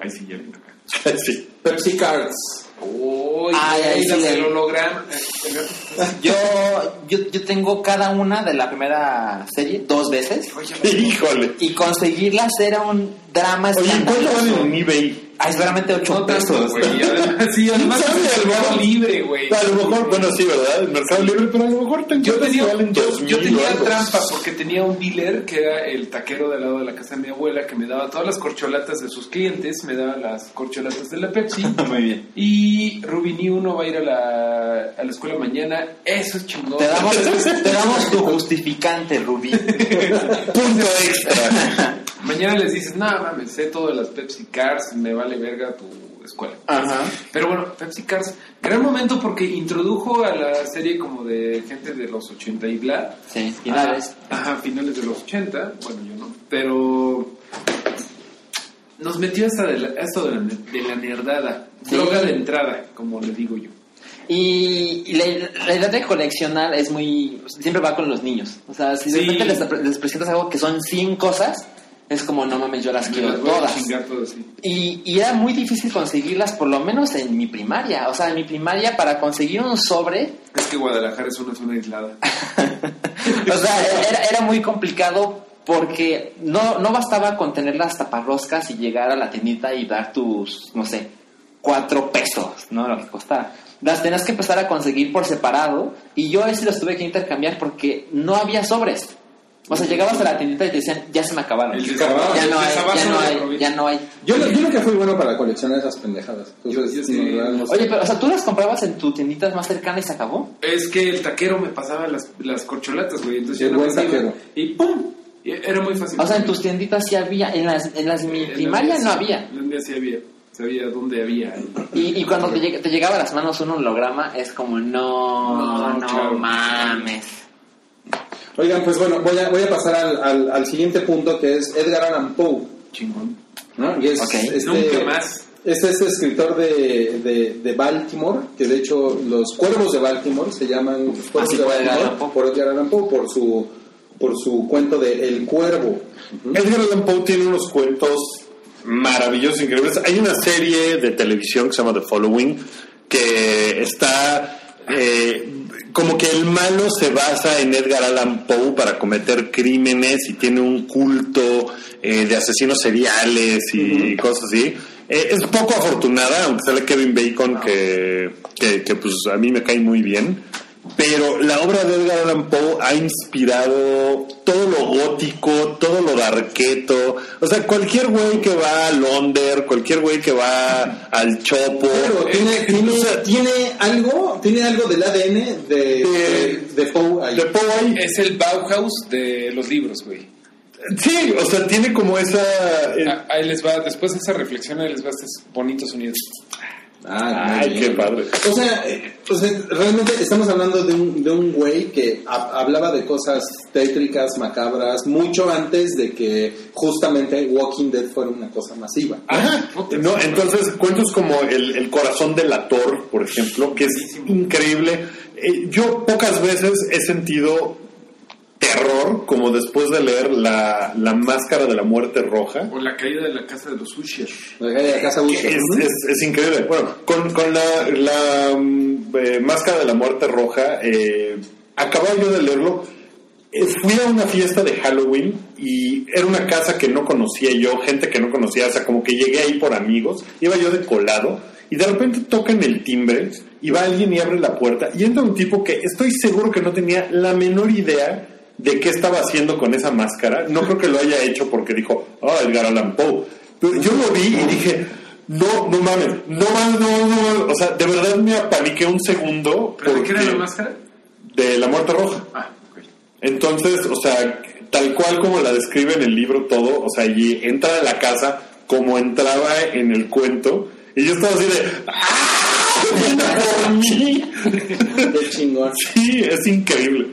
Ahí sí, ya viene acá. Sí. Pepsi Cards. Uy, Ay, ahí sí, ahí. holograma. Yo, yo, yo tengo cada una de la primera serie dos veces. Híjole. Y conseguirlas era un drama Oye, ¿cuánto valen en eBay? Ah, es veramente 8 No pesos. güey. Sí, además ¿Sabe es el mercado libre, güey. A lo mejor, bueno, sí, ¿verdad? El Mercado Libre, pero a lo mejor te Yo tenía, valen yo, yo tenía trampa porque tenía un dealer que era el taquero del lado de la casa de mi abuela que me daba todas las corcholatas de sus clientes, me daba las corcholatas de la Pepsi. Muy bien. Y Rubini uno va a ir a la, a la escuela mañana. Eso es chingón. Te damos, te damos tu justificante, Rubí. Punto extra. Mañana les dices, no mames, sé todo de las Pepsi Cars, me vale verga tu escuela. Ajá. Pero bueno, Pepsi Cars, gran momento porque introdujo a la serie como de gente de los 80 y bla. Sí, finales. Ajá, finales de los 80, bueno, yo no. Pero nos metió hasta de la, esto de la, de la nerdada, Sí. droga de entrada, como le digo yo. Y, y la, la idea de coleccionar es muy. Siempre va con los niños. O sea, si de Sí. repente les, les presentas algo que son 100 cosas, es como, no mames, yo las Me quiero las todas. chingar todas, sí. Y, y era muy difícil conseguirlas, por lo menos en mi primaria. O sea, en mi primaria, para conseguir un sobre, Es que Guadalajara es una zona aislada. o sea, era, era muy complicado porque no, no bastaba con tener las taparroscas y llegar a la tiendita y dar tus, no sé, cuatro pesos, ¿no? Lo que costara. Las tenías que empezar a conseguir por separado y yo ese los tuve que intercambiar porque no había sobres. O sea, llegabas a la tiendita y te decían, ya se me acabaron. El Ya no hay, ya no hay, ya no hay. Yo, lo- yo nunca fui bueno para coleccionar esas pendejadas. Entonces, Yo- yo sí. no, la verdad, no sé. Oye, pero, o sea, ¿tú las comprabas en tu tiendita más cercana y se acabó? Es que el taquero me pasaba las, las corcholatas, güey. Entonces El yo buen taquero. Y ¡pum! Y era muy fácil. O sea, en tus tienditas sí había, en las, en las mi primaria no había. En las mías sí había. Sabía dónde había. Y, y cuando te, llega- te llegaba a las manos un holograma, es como, no, No, no, claro. mames. Oigan, pues bueno, voy a, voy a pasar al, al, al siguiente punto que es Edgar Allan Poe. Chingón. ¿no? Y es Ok. este, Nunca más. Es este escritor de, de, de Baltimore, que de hecho los cuervos de Baltimore se llaman los cuervos de Edgar Baltimore Allan Poe. por Edgar Allan Poe, por su, por su cuento de El Cuervo. Edgar Allan Poe tiene unos cuentos maravillosos, increíbles. Hay una serie de televisión que se llama The Following que está... eh, como que el malo se basa en Edgar Allan Poe para cometer crímenes y tiene un culto eh, de asesinos seriales y cosas así. Eh, es poco afortunada, aunque sale Kevin Bacon, que, que, que, pues a mí me cae muy bien. Pero la obra de Edgar Allan Poe ha inspirado todo lo gótico, todo lo darqueto. O sea, cualquier güey que va a Londres, cualquier güey que va al Chopo. Pero tiene, eh, tiene, o sea, tiene algo, tiene algo del ADN de, de, de Poe ahí. de Poe ahí. Es el Bauhaus de los libros, güey. Sí, o sea, tiene como esa... eh, Ah, Ahí les va, después de esa reflexión, ahí les va estos bonitos sonidos. Ah, Ay, qué padre. O sea, eh, o sea, realmente estamos hablando de un, de un güey que ha- hablaba de cosas tétricas, macabras, mucho antes de que justamente Walking Dead fuera una cosa masiva. Ajá. No, entonces cuentos como el, el corazón del ator, por ejemplo, que es increíble. Eh, yo pocas veces he sentido terror como después de leer la, la máscara de la muerte roja. O la caída de la casa de los Usher. La de casa Usher, Es, ¿no? es- es increíble. Bueno, con, con la, la, mm, eh, máscara de la muerte roja, eh, acababa yo de leerlo. Eh, fui a una fiesta de Halloween y era una casa que no conocía yo, gente que no conocía, o sea, como que llegué ahí por amigos, iba yo de colado y de repente tocan el timbre y va alguien y abre la puerta y entra un tipo que estoy seguro que no tenía la menor idea de qué estaba haciendo con esa máscara. No creo que lo haya hecho porque dijo, ah, Edgar Allan Poe. Pero yo lo vi y dije, no, no mames, no mames, no, no, mames. O sea, de verdad me apaniqué un segundo ¿Pero de qué era porque- la máscara? de la muerte roja. Ah, ok. Entonces, o sea, tal cual como la describe en el libro todo, o sea, y entra a la casa como entraba en el cuento, y yo estaba así de, ¡ah! ¡Viene por mí! Qué chingón. Sí, es increíble.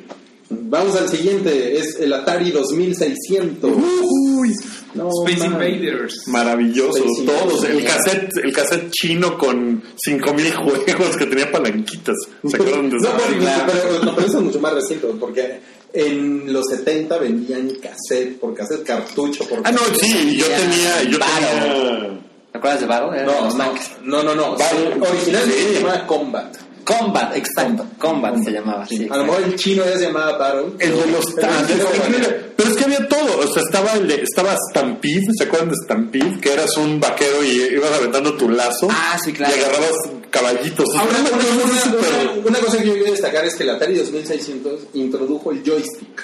Vamos al siguiente, es el Atari 2600. Uy, No, Space man. Invaders. maravilloso, sí, todos, sí. el cassette, el cassette chino con 5000 juegos que tenía palanquitas. ¿Se acuerdan de No, eso? pero, pero, no, pero eso es mucho más reciente, porque en los 70 vendían cassette por cassette, cartucho por Ah, no, cassette. sí, yo tenía, yo tenía ¿Te acuerdas de? Era No, no, no, no, no. Originalmente Sí. se llamaba Combat. Combat, exacto. Combat se llamaba. Sí, A lo mejor el chino ya se llamaba Battle. El de los Pero tanques. Pero es que había todo. O sea, estaba, el de, estaba Stampede. ¿Se acuerdan de Stampede? Que eras un vaquero y ibas aventando tu lazo. Ah, sí, claro. Y agarrabas caballitos. Ahora, Una una, cosa una- una- cosa que yo quiero destacar es que el Atari 2600 introdujo el joystick.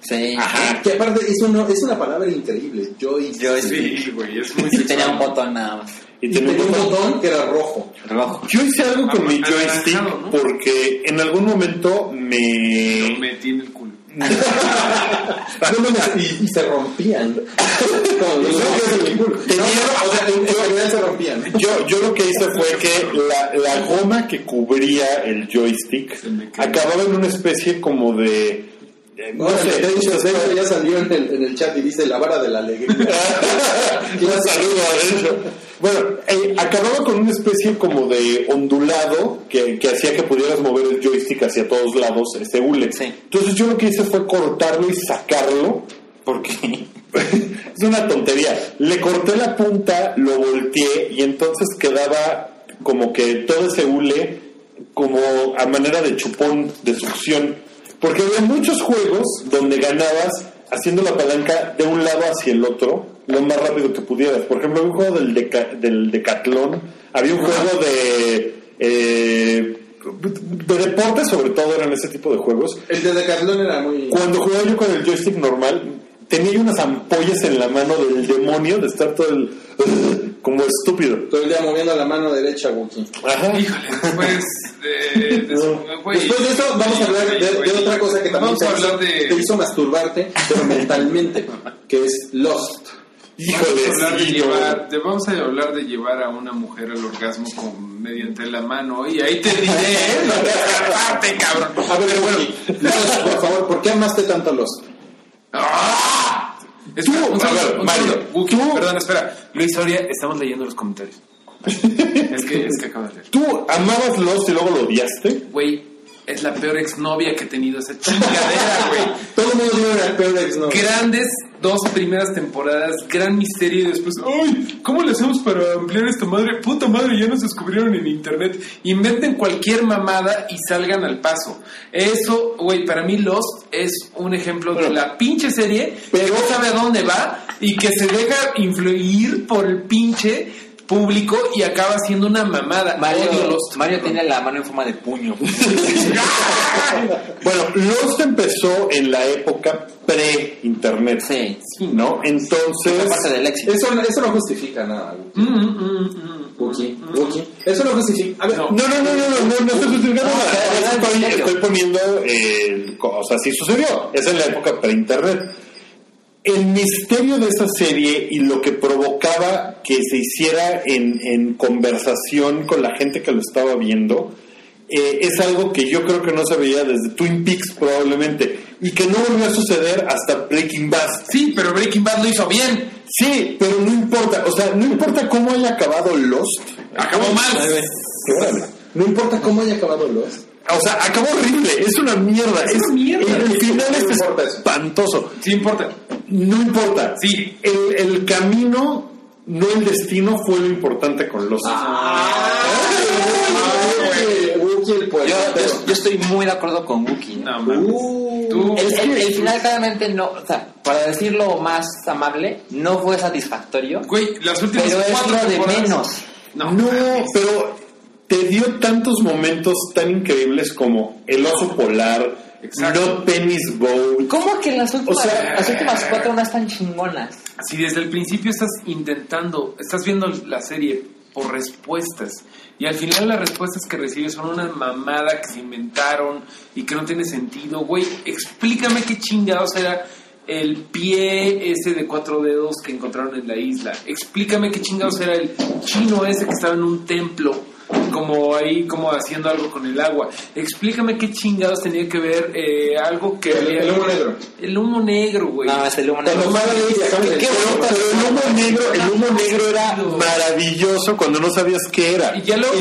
Sí. Ajá. Que aparte es, uno, es una palabra increíble, joystick. Joystick. Sí, güey, es muy Y tenía un botón nada más. Y Y tenía un botón. botón que era rojo. Rojo. Yo hice algo con mi joystick ¿no? porque en algún momento Lo me... metí en el culo. No mames, y, y se rompían. No, se rompían. Yo, yo lo que hice fue que la, la goma que cubría el joystick acababa en una especie como de... eh, No de ya salió en el, en el chat y dice la vara de la alegría. Un saludo a eso. Bueno, eh, acababa con una especie como de ondulado que, que hacía que pudieras mover el joystick hacia todos lados, ese hule. Sí. Entonces yo lo que hice fue cortarlo y sacarlo. Porque es una tontería. Le corté la punta, lo volteé y entonces quedaba como que todo ese hule como a manera de chupón, de succión. Porque había muchos juegos donde ganabas haciendo la palanca de un lado hacia el otro lo más rápido que pudieras. Por ejemplo, había un juego del, deca- del decatlón, había un juego de... eh, de deporte sobre todo eran ese tipo de juegos El de Decathlon era muy... cuando jugaba yo con el joystick normal, tenía unas ampollas en la mano del demonio de estar todo el. como estúpido. Todo el día moviendo la mano derecha, Wookie. Ajá. Híjole, después de, de eso. Después de eso, vamos a hablar de, otra cosa que también Vamos te, hizo, te de... hizo masturbarte, pero mentalmente, que es Lost. Vamos a, hablar de llevar, de- vamos a hablar de llevar a una mujer al orgasmo con, mediante la mano. Y ahí te diré, ¿eh? No te escapaste, cabrón. A ver, Lost, por favor, ¿por qué amaste tanto Lost? ¡Ah! Tú, un a segundo, ver, un Mario. Wookie, perdón, espera. Luis Soria, estamos leyendo los comentarios. es que, es que acabo de leer. ¿Tú amabas Lost y luego lo odiaste? Güey, es la peor exnovia que he tenido esa chingadera, güey. Todo el mundo tiene una peor ex, ¿no? Grandes dos primeras temporadas, gran misterio y después, ¡ay! ¿Cómo le hacemos para ampliar esta madre? Puta madre, ya nos descubrieron en internet. Inventen cualquier mamada y salgan al paso. Eso, güey, para mí Lost es un ejemplo de la pinche serie que no sabe a dónde va y que se deja influir por el pinche público y acaba siendo una mamada. Mario, Lost. Mario tiene la mano en forma de puño. Bueno, Lost empezó en la época pre-internet. Sí. ¿No? Entonces. Fue parte del éxito. Eso, eso no justifica nada. Mm, mm, mm. Eso no justifica. A ver, No. No, no, no, no, no, no, no estoy justificando nada. Estoy, poniendo, eh, o sea, sí sucedió. Es en la época pre-internet. El misterio de esa serie y lo que provocaba que se hiciera en, en conversación con la gente que lo estaba viendo eh, es algo que yo creo que no se veía desde Twin Peaks probablemente y que no volvió a suceder hasta Breaking Bad. Sí, pero Breaking Bad lo hizo bien. Sí, pero no importa, o sea, no importa cómo haya acabado Lost. Acabó mal. No importa cómo haya acabado los. O sea, acabó horrible, es una mierda. Es, una mierda. El, el final No es importa espantoso. Sí importa. No importa. Sí. El, el camino, no el destino, fue lo importante con los. Wookie el Yo, yo, yo estoy muy de acuerdo con Wookie. No. Uh, El, el- el final claramente no, o sea, para decirlo más amable, no fue satisfactorio, Güey, las últimas pero es cuatro lo de menos. No, No, pero te dio tantos momentos tan increíbles como el oso polar, Exacto. no Penny's Boat. ¿Cómo que las últimas, O sea- las últimas cuatro no están chingonas? Si desde el principio estás intentando, estás viendo la serie por respuestas y al final las respuestas que recibes son una mamada que se inventaron y que no tiene sentido, güey, explícame qué chingados era el pie ese de cuatro dedos que encontraron en la isla. Explícame qué chingados era el chino ese que estaba en un templo como ahí como haciendo algo con el agua. Explícame qué chingados tenía que ver eh, algo que El- había- el humo negro. El humo negro, güey. No, es humo negro. El humo negro, el humo negro era maravilloso cuando no sabías qué era. Y ya lo- Y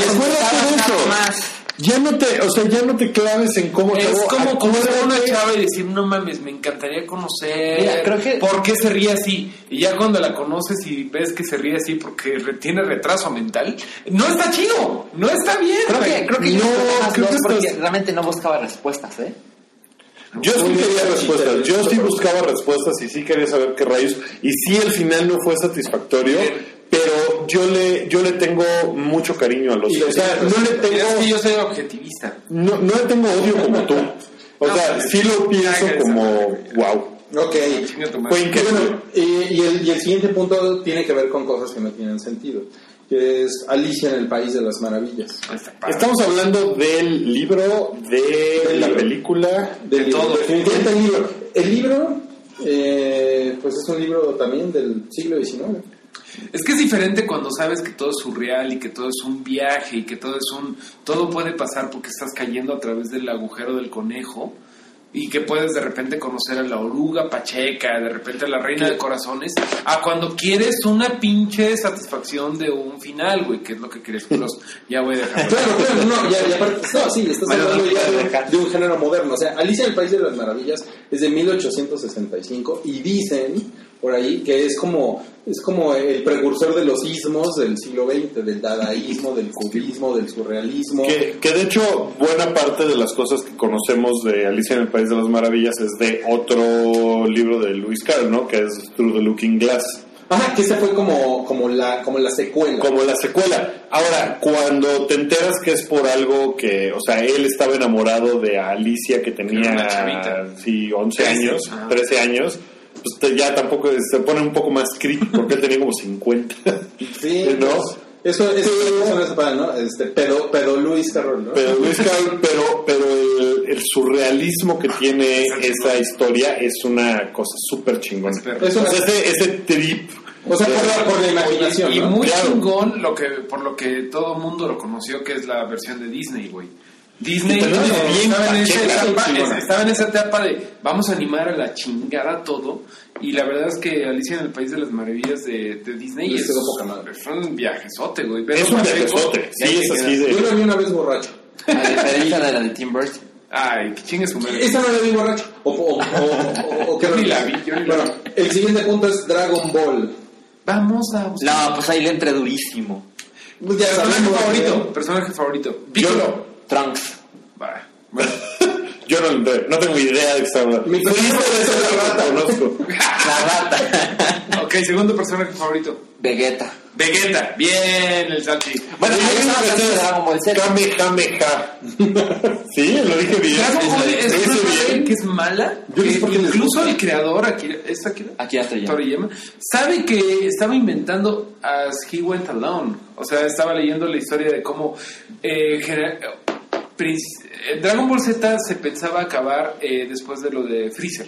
Ya no te, o sea, ya no te claves en cómo Es acabó. como conocer a una chava y decir, no mames, me encantaría conocer. Mira, creo que- ¿Por qué se ríe así? Y ya cuando la conoces y ves que se ríe así porque re- tiene retraso mental, no está chido, no está bien. Creo güey. que, creo que No, yo creo que porque estás- realmente no buscaba respuestas, ¿eh? Yo sí quería respuestas, yo sí buscaba respuestas y sí quería saber qué rayos. Y sí, el final no fue satisfactorio, pero yo le, yo le tengo mucho cariño a los. Y O sea, no le Es que tengo, yo soy objetivista. no, no le tengo odio como tú. O No, sea, pues, sí lo pienso como, wow. Ok. Fue increíble. bueno, y, y el, y el siguiente punto tiene que ver con cosas que no tienen sentido, que es Alicia en el País de las Maravillas. Estamos hablando del libro, de Del la libro. película. Del libro, todo. el libro. El libro, eh, pues es un libro también del siglo XIX. Es que es diferente cuando sabes que todo es surreal y que todo es un viaje y que todo es un todo puede pasar porque estás cayendo a través del agujero del conejo y que puedes de repente conocer a la oruga pacheca, de repente a la reina de corazones, a cuando quieres una pinche satisfacción de un final, güey, que es lo que quieres los ya voy a dejar. Claro, claro, no, ya, ya aparte- no, sí, estás Bueno, hablando ya de, de un género moderno. O sea, Alicia en el País de las Maravillas es de 1865 y dicen por ahí que es como es como el precursor de los ismos del siglo XX, del dadaísmo, del cubismo, del surrealismo. Que, que de hecho, buena parte de las cosas que conocemos de Alicia en el País de las Maravillas es de otro libro de Lewis Carroll, ¿no? Que es Through the Looking Glass. Ajá, que esa fue como, como, la, como la secuela. Como la secuela. Ahora, cuando te enteras que es por algo que, o sea, él estaba enamorado de Alicia que tenía, sí, 11 Trece, años, ajá. 13 años, pues te- ya tampoco se pone un poco más crítico porque él tenía como 50. Sí, ¿no? pues, eso, no se para, ¿no? Este, pedo, pedo Luis Carroll, ¿no? Pero Luis Carroll, pero, pero el, el surrealismo que tiene esa historia es una cosa súper chingona. Es. Es una- O sea, ese, ese trip. o sea, por la, por la imaginación, Y ¿no? muy Claro. chingón lo que, por lo que todo el mundo lo conoció, que es la versión de Disney, güey. Disney es bien estaba, en esa etapa, estaba en esa etapa de vamos a animar a la chingada todo. Y la verdad es que Alicia en el País de las Maravillas de, de Disney es, quedó poca madre. es un viajezote, güey. Es un viajezote, sí, es así de... Yo lo vi una vez borracho. A diferencia de la de Tim Burton. Ay, que chingue su madre. Esa no la vi borracho. O, o, o, o- o qué Yo ni la vi, yo ni la Bueno, el siguiente punto es Dragon Ball. Vamos a buscar. No, pues ahí le entré durísimo. Pues ya Personaje favorito. Personaje favorito. Piccolo. Trunks. Va. Bueno. Yo no, no tengo idea de qué está hablando. Mi favorito es la esa rata. conozco. La rata. ok, segundo personaje favorito. Vegeta. Vegeta. Bien, el Salchi. Bueno, Yo estaba que de Dragon Ball Z. Kamehameha. sí, lo dije bien. Dragon Ball es hice una bien. que es mala. Yo no sé que les incluso el creador, Akira, ¿es Akira? Toriyama, sabe que estaba inventando as he went alone. O sea, estaba leyendo la historia de cómo eh, Dragon Ball Z se pensaba acabar eh, después de lo de Freezer,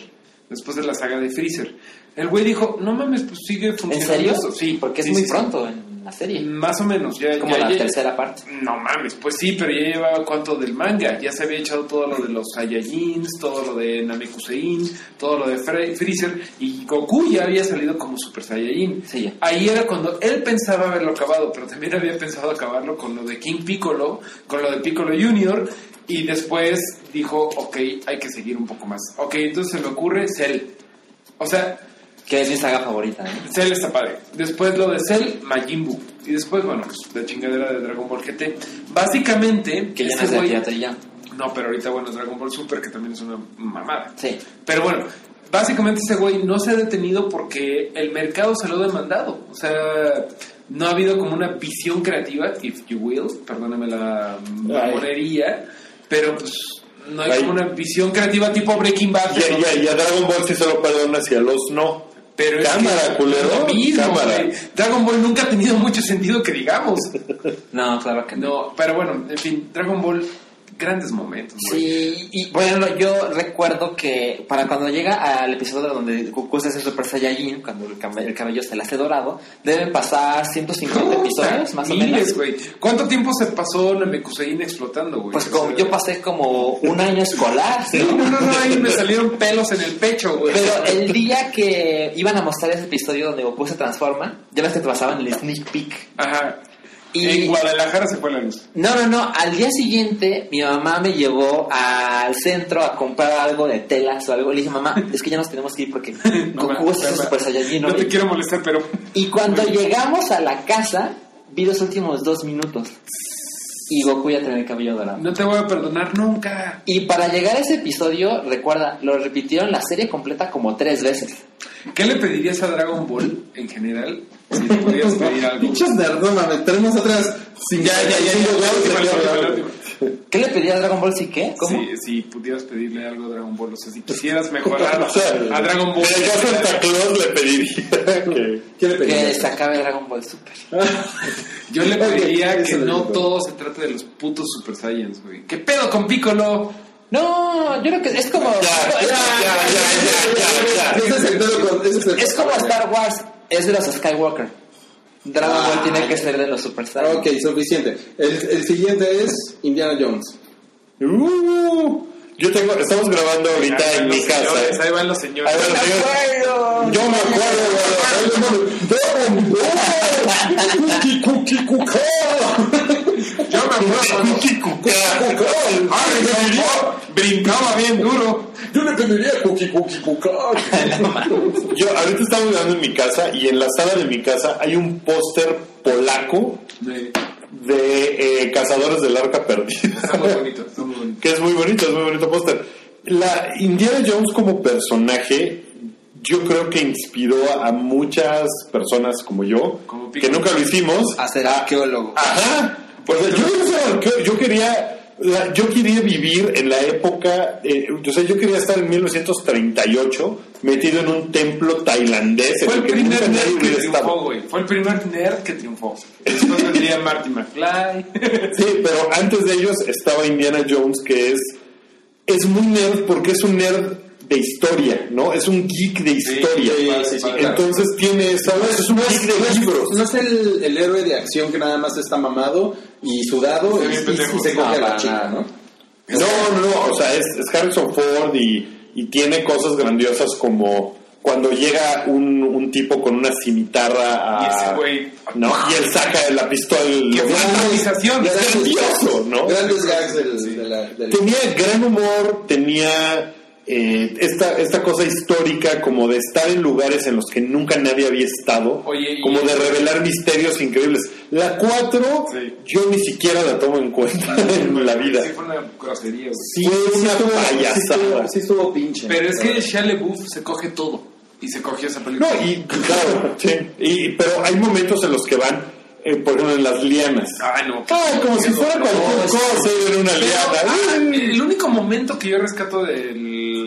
después de la saga de Freezer. El güey dijo, no mames, pues sigue ¿En funcionando. serio? esto". Sí, Porque es sí, muy sí, sí. pronto en la serie. Más o menos, ya, Como ya- la ya- tercera parte. no mames, pues sí, pero ya llevaba cuánto del manga. Ya se había echado todo lo de los Saiyajins, todo lo de Namekusein, todo lo de Fre- Freezer. Y Goku ya había salido como Super Saiyajin. Sí, ya. Ahí era cuando él pensaba haberlo acabado, pero también había pensado acabarlo con lo de King Piccolo, con lo de Piccolo Junior. Y después dijo, ok, hay que seguir un poco más. Ok, entonces se me ocurre Cell. O sea, Que es mi saga favorita. ¿eh? Cell está padre. Después lo de Cell, Majin Buu. Y después, bueno, pues la chingadera de Dragon Ball GT. Básicamente, Que ya no ese es de güey- Toriyama. No, pero ahorita, bueno, Dragon Ball Super, que también es una mamada. Sí. Pero bueno, básicamente ese güey no se ha detenido porque el mercado se lo ha demandado. O sea, no ha habido como una visión creativa, if you will, perdóname la mamonería, pero pues no hay Ay. como una visión creativa tipo Breaking Bad. Y, a- y a- y a Dragon Ball sí se lo perdonas y a los no. Pero es Cámara, que culero, es lo mismo, cámara. güey. Dragon Ball nunca ha tenido mucho sentido que digamos. No, claro que no. No, pero bueno, en fin, Dragon Ball, grandes momentos. güey. Sí, y bueno, yo recuerdo que para cuando llega al episodio donde Goku se hace Super Saiyajin, cuando el, cam- el cabello se le hace dorado, deben pasar 150 episodios, más o menos. güey. ¿Cuánto tiempo se pasó Namekusein explotando, güey? Pues como, yo pasé como un año escolar, ¿sí? No, no, no, no, ahí me salieron pelos en el pecho, güey. Pero el día que iban a mostrar ese episodio donde Goku se transforma, ya ves que te pasaban el sneak peek. Ajá. Y- En Guadalajara se fue la luz. No, no, no. Al día siguiente, mi mamá me llevó al centro a comprar algo de telas o algo. Le dije, mamá, es que ya nos tenemos que ir porque Goku es Super Saiyajin. No ¿no? te quiero molestar, pero... Y cuando llegamos a la casa, vi los últimos dos minutos. Y Goku ya tenía el cabello dorado. No te voy a perdonar nunca. Y para llegar a ese episodio, recuerda, lo repitieron la serie completa como tres veces. ¿Qué le pedirías a Dragon Ball en general si le pudieras pedir algo? Pinches nerds, no mames, tenemos otras Ya, ya, ya, ya, ¿Qué le pedí a Dragon Ball si qué? ¿Cómo? Si, si pudieras pedirle algo a Dragon Ball, o sea, si quisieras mejorar O sea, a Dragon Ball. En el caso de Santa Claus le pediría que... ¿Qué le Que se acabe Dragon Ball Super. Yo le pediría que no todo se trate de los putos Super Saiyans, güey. ¿Qué pedo con Piccolo? No, yo creo que es como. Es como Star Wars, es de los Skywalker. Dragon Ball tiene que ser de los Super Saiyans. Ok, suficiente. El, el siguiente es Indiana Jones. Uh, yo tengo... Estamos grabando ahorita Ahí en mi los casa. señores, Ahí van los señores. Ahí van los señores. Yo me acuerdo, Dragon Ball. Cookie, cookie, cucá. Yo me acuerdo. Cookie, señor, brincaba bien duro. Yo le pediría cookie, cookie. Yo ahorita estamos grabando en mi casa y en la sala de mi casa hay un póster polaco de eh, Cazadores del Arca Perdida. Está muy bonito, está muy bonito. que es muy bonito, es muy bonito póster. La Indiana Jones como personaje, yo creo que inspiró a muchas personas como yo, Como que nunca lo hicimos. A ser arqueólogo. Ajá. Pues yo, quería ser arqueo- yo quería la- yo quería vivir en la época, eh, o sea, yo quería estar en 1938 metido en un templo tailandés Fue el primer nerd que triunfó, estado. güey. Fue el primer nerd que triunfó. Después vendría Marty McFly. Sí, pero antes de ellos estaba Indiana Jones, que es, es muy nerd porque es un nerd de historia, ¿no? Es un geek de historia. sí, sí, sí, claro. Entonces tiene, ¿sabes? Es un geek de libros. No es el, el héroe de acción que nada más está mamado y sudado y, y- y se coge la chica. ¿no? No, no, no, o sea, es, es Harrison Ford y, y tiene cosas grandiosas como cuando llega un, un tipo con una cimitarra a... Y ese güey- ¿no? Y él saca la pistola. Que fue una improvisación. Es grandioso, ¿no? Grandes gags del, de la, del- Tenía gran humor, tenía eh, esta, esta cosa histórica como de estar en lugares en los que nunca nadie había estado, Oye, como de revelar misterios increíbles. La 4 Sí. yo ni siquiera la tomo en cuenta en la vida. Sí, fue una grosería, güey. Sí, fue una estuvo- sí payasada. estuvo, sí estuvo pinche. Pero es que Shia se coge todo. Y se cogió esa película. No, y claro, sí. Y, pero hay momentos en los que van, eh, por ejemplo, en las lianas. Ah, no. Ah, como si fuera cualquier cosa en una Pero, ah, liana. el único momento que yo rescato de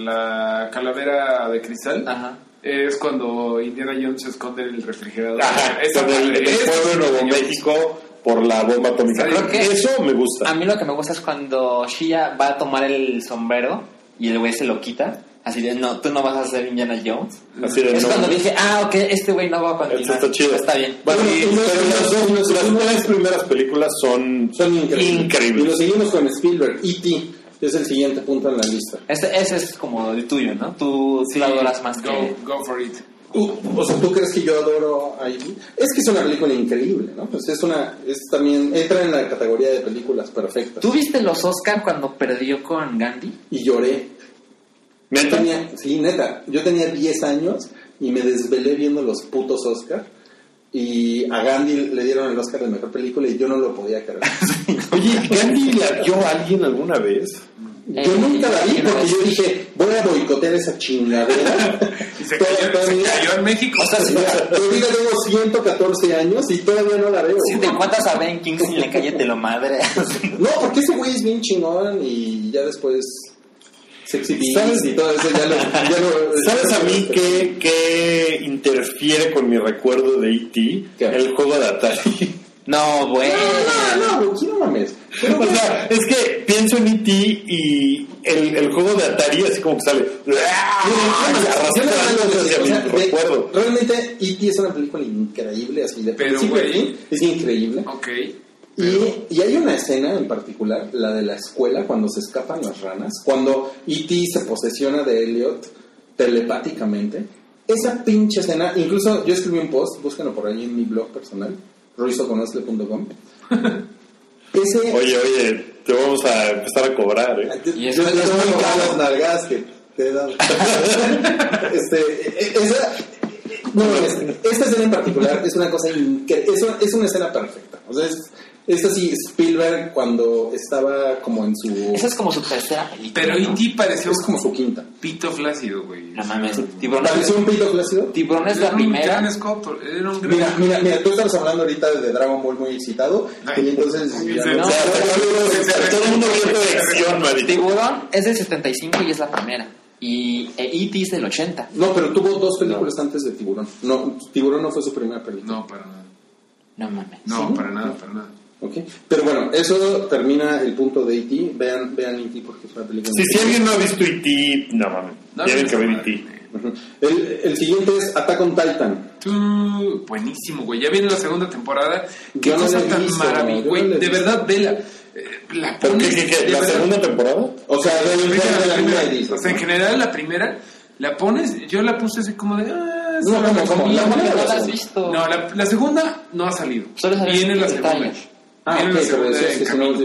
la calavera de cristal Ajá. es cuando Indiana Jones se esconde en el refrigerador. Ajá, Esa con el, el pueblo de Nuevo. México por la bomba atómica. Creo que- eso me gusta. A mí lo que me gusta es cuando Shia va a tomar el sombrero y el güey se lo quita. Así de, no, tú no vas a ser Indiana Jones. Así de Es no. cuando dije, ah, ok, este güey no va a continuar. Eso está chido. Está bien. Bueno, Y- pero y- las, tres primeras películas son, Son increíbles. increíbles. Y lo seguimos con Spielberg. E.T. es el siguiente punto en la lista. Este, ese es como el tuyo, ¿no? Tú sí lo adoras más Go, que... go for it. Tú- o sea, ¿tú crees que yo adoro a E.T.? Es que es una película increíble, ¿no? Pues es una... Es también... Entra en la categoría de películas perfectas. ¿Tú viste los Oscar cuando perdió con Gandhi? Y lloré. Yo ¿Neta? tenía, sí, neta. Yo tenía 10 años y me desvelé viendo los putos Oscar. Y a Gandhi le dieron el Oscar de mejor película y yo no lo podía creer. Oye, ¿Gandhi la vio a alguien alguna vez? Yo Eh, nunca la vi porque yo dije, voy a boicotear esa chingadera. Y se cayó, se todavía- cayó en México. O sea, si mira, ahorita tengo 114 años y todavía no la veo. Si te encuentras a Ben Kingsley en la calle, te lo madre. No, porque ese güey es bien chingón y ya después sexy ¿Sabes? y todo eso ya lo... Ya lo ¿Sabes a mí qué, qué interfiere con mi recuerdo de E.T.? El juego de Atari. No, güey. No, no, no, no, no mames. Pero, O sea, es que pienso en E.T. y el, el juego de Atari así como que sale recuerdo. Realmente E.T. es una película increíble, así de Pero, güey. es increíble. Ok. Y, y hay una escena en particular, la de la escuela, cuando se escapan las ranas, cuando E.T. se posesiona de Elliot telepáticamente. Esa pinche escena, incluso yo escribí un post, búsquenlo por ahí en mi blog personal, ruizoconosle.com. Ese... Oye, oye, te vamos a empezar a cobrar, ¿eh? Yo, Y yo, eso yo las nalgas que te he dado. este, e- esa, no, es- esta escena en particular es una cosa increíble. Es, una- es una escena perfecta. O sea, es, esta sí, Spielberg cuando estaba como en su. Esa es como su tercera película. Pero ¿no? E.T. pareció Es como su quinta. pito flácido, güey. No mames. Tiburón ¿Pareció es, un pito flácido? Tiburón es Era la primera. gran escultor, era un gran... Mira, mira, mira, tú estabas hablando ahorita de Dragon Ball muy excitado. Ay, y entonces. sí, ya sí, no- no. Todo el mundo viendo Marita. Tiburón es del 75 y es la primera. Y eh, E.T. es del 80. No, pero tuvo dos películas antes de Tiburón. No, Tiburón no fue su primera película. No, para nada. No mames. No, ¿Sí? para nada, para nada. Ok. Pero bueno, eso termina el punto de E.T. Vean, vean E.T. porque es una película. Si, si alguien no ha visto E.T., no mames, No, tienen no, que ver. El, el siguiente es Attack on Titan. Tú, buenísimo, güey. Ya viene la segunda temporada. Qué no cosa tan visto, maravillosa, no de verdad, vela. Eh, La ¿Por qué? pones, ¿Qué, qué? de ¿La verdad. segunda temporada? O sea, de, La primera, de la la primera. primera dices, O sea, en general, la primera, la pones, yo la puse así como de. Ah, No, se la ¿cómo, cómo? recomiendo. La ¿Cómo que primera no la visto? No, la, segunda no ha salido. Solo sale Viene la segunda. Ah, ok, pero decías que si no la.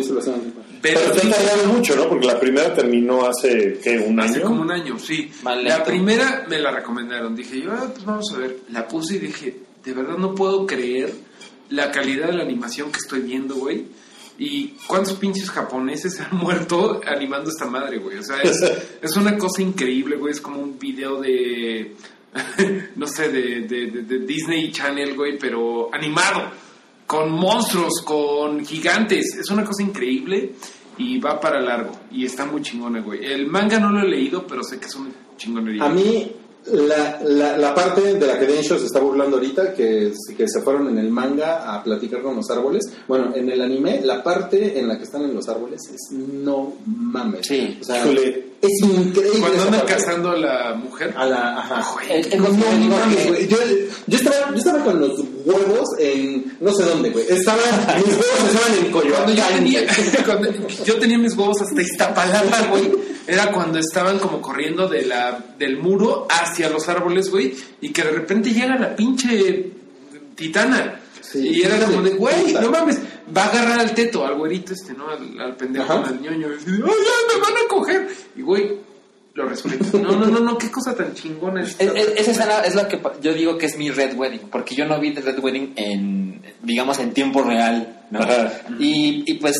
Pero Pero sí, mucho, ¿no? Porque la primera terminó hace, ¿qué? ¿Un Hace año? como un año, sí. Mal la lento. primera me la recomendaron. Dije yo, ah, pues vamos a ver. La puse y dije, de verdad no puedo creer la calidad de la animación que estoy viendo, güey. Y cuántos pinches japoneses se han muerto animando esta madre, güey. O sea, es, es una cosa increíble, güey. Es como un video de, no sé, de, de- de- de Disney Channel, güey, pero animado. Con monstruos, con gigantes. Es una cosa increíble y va para largo. Y está muy chingona, güey. El manga no lo he leído, pero sé que es una chingonería. A mí, la, la, la parte de la que Densho se está burlando ahorita, que, que se fueron en el manga a platicar con los árboles, bueno, en el anime, la parte en la que están en los árboles es no mames. Sí. O sea. Es increíble. Cuando andan cazando a la mujer. A la, ajá. Güey. Es, es lo No, mames, güey. Yo, yo, estaba, yo estaba con los huevos en no sé dónde, güey. Estaba, mis huevos estaban en Cuando yo Coyoacán. tenía, cuando yo tenía mis huevos hasta Iztapalapa, güey. era cuando estaban como corriendo de la, del muro hacia los árboles, güey, y que de repente llega la pinche titana. Sí, y era como de güey, no mames, va a agarrar al teto, al güerito este, ¿no? Al, al pendejo, Ajá. al ñoño. y de, ¡Ay, ya, me van a coger! Y, güey, lo respeto. No, no, no, no, qué cosa tan chingona es. Es- es- esa escena es lo que yo digo que es mi Red Wedding, porque yo no vi The Red Wedding en, digamos, en tiempo real, ¿no? Ajá. Y, y pues,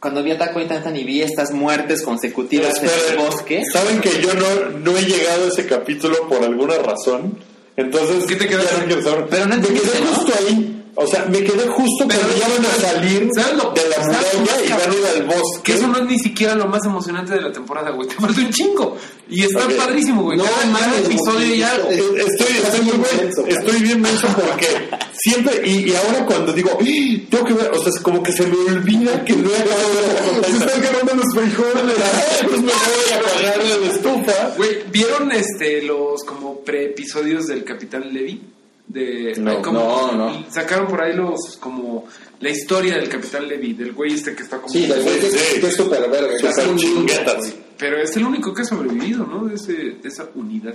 cuando vi Attack on Titan y vi estas muertes consecutivas en el bosque, Saben que yo no, no he llegado a ese capítulo por alguna razón. Entonces, ¿Qué te quedaste? ya no quiero saber. Pero no me quedé entendiste, ¿no? justo ahí. O sea, me quedé justo Pero cuando van a salir ¿sabes lo- de la muralla y van a ir al bosque. Que eso no es ni siquiera lo más emocionante de la temporada, güey. Te falta un chingo. Y está Ok. padrísimo, güey. No, Cada, episodio ya. Es- Estoy, estoy, muy bien, menso, estoy bien menso porque siempre, y, y ahora cuando digo, "Ih, tengo que ver, o sea, es como que se me olvida que no he acabado de Se están quemando los frijoles. Pues me voy a apagar la estufa. Güey, ¿vieron este los como pre-episodios del Capitán Levy? De, No, como- no, no. Sacaron por ahí los como la historia del Capitán Levy, del güey este que está como. Sí, del güey que, Sí. que es súper verga. que chinguetas. Pero es el único que ha sobrevivido, ¿no? De, ese, de esa unidad.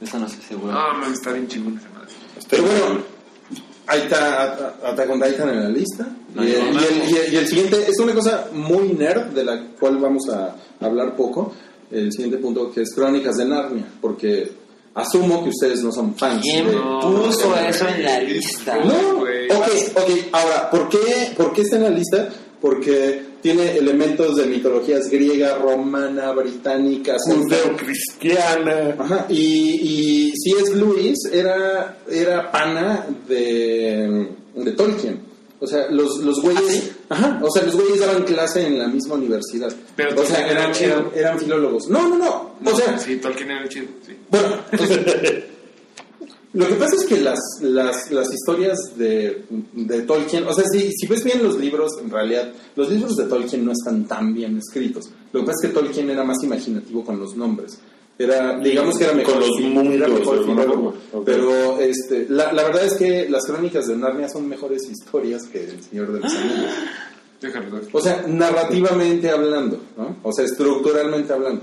eso no estoy seguro. Ah, man, está bien chingón esa madre. Pero bueno, ahí está At- Attack on Titan en la lista. No, y, el, no, y el- y el- y el siguiente es una cosa muy nerd de la cual vamos a hablar poco. El siguiente punto que es Crónicas de Narnia, porque asumo que ustedes no son fans. ¿Quién de- puso eso en la lista? No, güey. ok, ok. Ahora, ¿por qué, ¿por qué está en la lista? Porque tiene elementos de mitologías griega, romana, británica. Judeo-cristiana. Ajá, y, y C.S. Lewis era, era pana de, de Tolkien. O sea, los, los güeyes, ajá, o sea, los güeyes daban clase en la misma universidad. Pero o sea, eran, chido. eran, eran filólogos. No, no, no. O sea, sí, Tolkien era el chido, sí. bueno, entonces, lo que pasa es que las, las, las historias de, de Tolkien, o sea, si, si ves bien los libros, en realidad, los libros de Tolkien no están tan bien escritos. Lo que pasa es que Tolkien era más imaginativo con los nombres. Era, digamos que era mejor, Con los sí, mundos, era mejor. Pero este, la, la verdad es que las crónicas de Narnia son mejores historias que El Señor de los Anillos. O sea, narrativamente hablando, ¿no? O sea, estructuralmente hablando.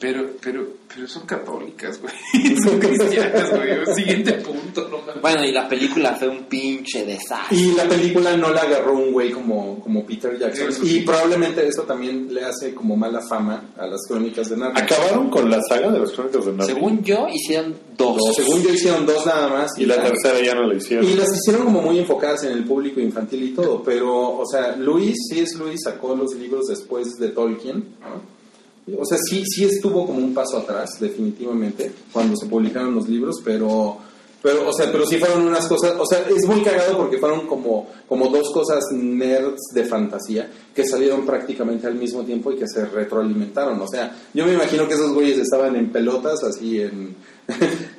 Pero, pero, pero son católicas, güey. Son cristianas, güey. Siguiente punto, no mames. Bueno, y la película fue un pinche desastre. Y la película no la agarró un güey como, como Peter Jackson. Eso Y sí. probablemente eso también le hace como mala fama a las crónicas de Narnia. ¿Acabaron con la saga de las crónicas de Narnia? Según yo, hicieron dos. No, según yo hicieron dos nada más. Y la ya. tercera ya no la hicieron. Y las hicieron como muy enfocadas en el público infantil y todo. Pero, o sea, Luis, sí es Luis, sacó los libros después de Tolkien. ¿no? O sea, sí, sí estuvo como un paso atrás, definitivamente, cuando se publicaron los libros, pero, pero, o sea, pero sí fueron unas cosas, o sea, es muy cagado porque fueron como, como dos cosas nerds de fantasía que salieron prácticamente al mismo tiempo y que se retroalimentaron. O sea, yo me imagino que esos güeyes estaban en pelotas, así en,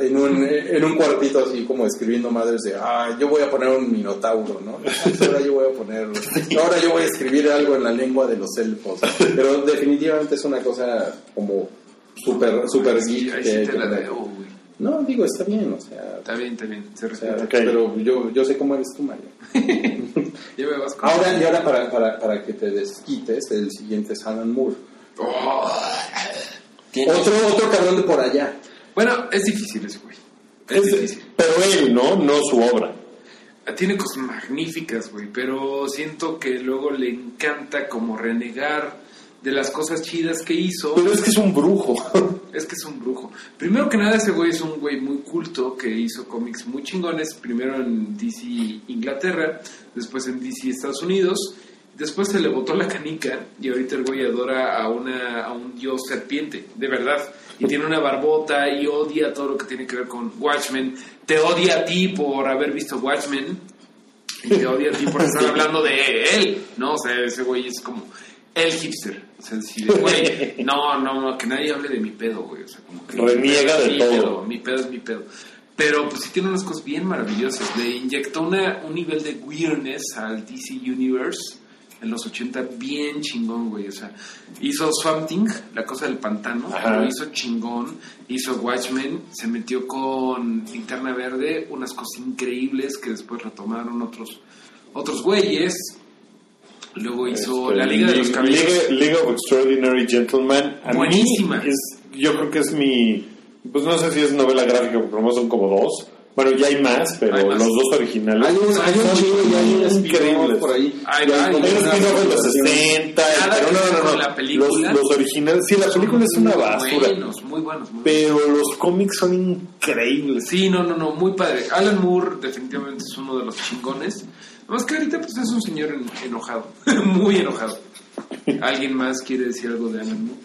en, un, en un cuartito, así como escribiendo madres de, ah, yo voy a poner un minotauro, ¿no? Ahora yo voy a poner, ahora yo voy a escribir algo en la lengua de los elfos. Pero definitivamente es una cosa como súper, súper Sí, geek ahí que- sí te que- la debo, güey. No, digo, está bien, o sea, Está bien, está bien. Se o sea, respeta. Ok. pero yo, yo sé cómo eres tú, Mario. Me vas con... Ahora, y ahora para, para, para que te desquites, el siguiente es Alan Moore. Oh. Otro, otro cabrón de por allá. Bueno, es difícil ese güey. Es, Es- difícil. pero él, ¿no? No su obra. Tiene cosas magníficas, güey, pero siento que luego le encanta como renegar de las cosas chidas que hizo. Pero es que es un brujo. Es que es un brujo. Primero que nada, ese güey es un güey muy culto que hizo cómics muy chingones. Primero en DC Inglaterra, después en DC Estados Unidos. Después se le botó la canica y ahorita el güey adora a, una, a un dios serpiente, de verdad. Y tiene una barbota y odia todo lo que tiene que ver con Watchmen. Te odia a ti por haber visto Watchmen y te odia a ti por estar hablando de él, ¿no? O sea, ese güey es como el hipster. O sea, si de, güey, no, no, no, que nadie hable de mi pedo, güey. O sea, como que Reniega de mi todo. pedo, mi pedo es mi pedo. Pero pues sí tiene unas cosas bien maravillosas. Le inyectó una, un nivel de weirdness al DC Universe en los 80 bien chingón, güey. O sea, hizo Swamp Thing, la cosa del pantano, lo hizo chingón. Hizo Watchmen, se metió con Linterna Verde, unas cosas increíbles que después retomaron otros, otros güeyes. Luego hizo Este, La Liga de los Caballeros. League of Extraordinary Gentlemen. A mí Buenísima. es- yo creo que es mi. Pues no sé si es novela gráfica, porque nomás son como dos. Bueno, ya hay más, pero Hay más. los dos originales. Hay un, hay un son chingo y hay un increíbles. por ahí. Hay hay Hay un una spin-off de los adaptación. 60, Nada pero no, no, no. la película. Los, los originales, sí, la película es una Muy basura. Buenos, muy buenos. Muy buenos. Pero los cómics son increíbles. Sí, no, no, no, muy padre. Alan Moore definitivamente es uno de los chingones. Más que ahorita pues es un señor en- enojado, muy enojado. ¿Alguien más quiere decir algo de Alan Moore?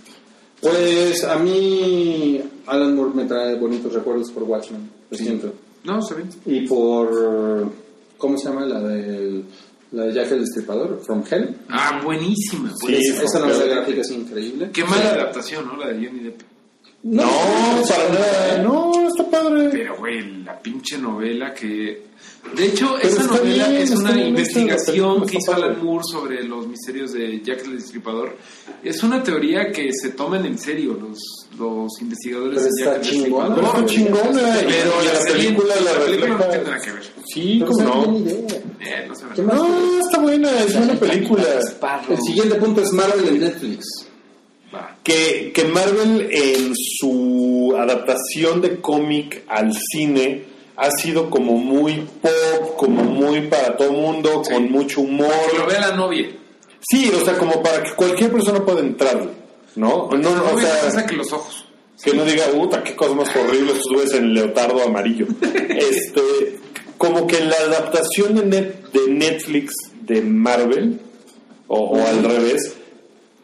Pues a mí Alan Moore me trae bonitos recuerdos por Watchmen, lo siento. No, está bien. Y por... ¿Cómo se llama? La del... La de Jack el Destripador, From Hell. Ah, buenísima. Sí. Esa novela gráfica es increíble. Qué mala adaptación, ¿no? La de Johnny Depp. No, para nada. No, está padre. Pero, güey, la pinche novela que... De hecho, Pero esa novela bien, es una bien investigación que hizo padre. Alan Moore sobre los misterios de Jack el Destripador. Es una teoría que se toman en serio los, los investigadores Pero de está Jack el chingona. Pero Destripador. está chingona. Pero la, película la la película no nada que ver. Sí, Pero ¿cómo está no? Eh, no. No, está buena, es buena película. El siguiente punto es Marvel en Netflix. Que, que Marvel en su adaptación de cómic al cine ha sido como muy pop, como muy para todo mundo, Sí. con mucho humor. Que lo vea la novia. Sí, o sea, como para que cualquier persona pueda entrar, ¿no? No, no, o sea, que los ojos. que no diga, puta, qué cosa más horrible estos güeyes en leotardo amarillo. este, como que la adaptación de, Net- de Netflix de Marvel, o, o al revés,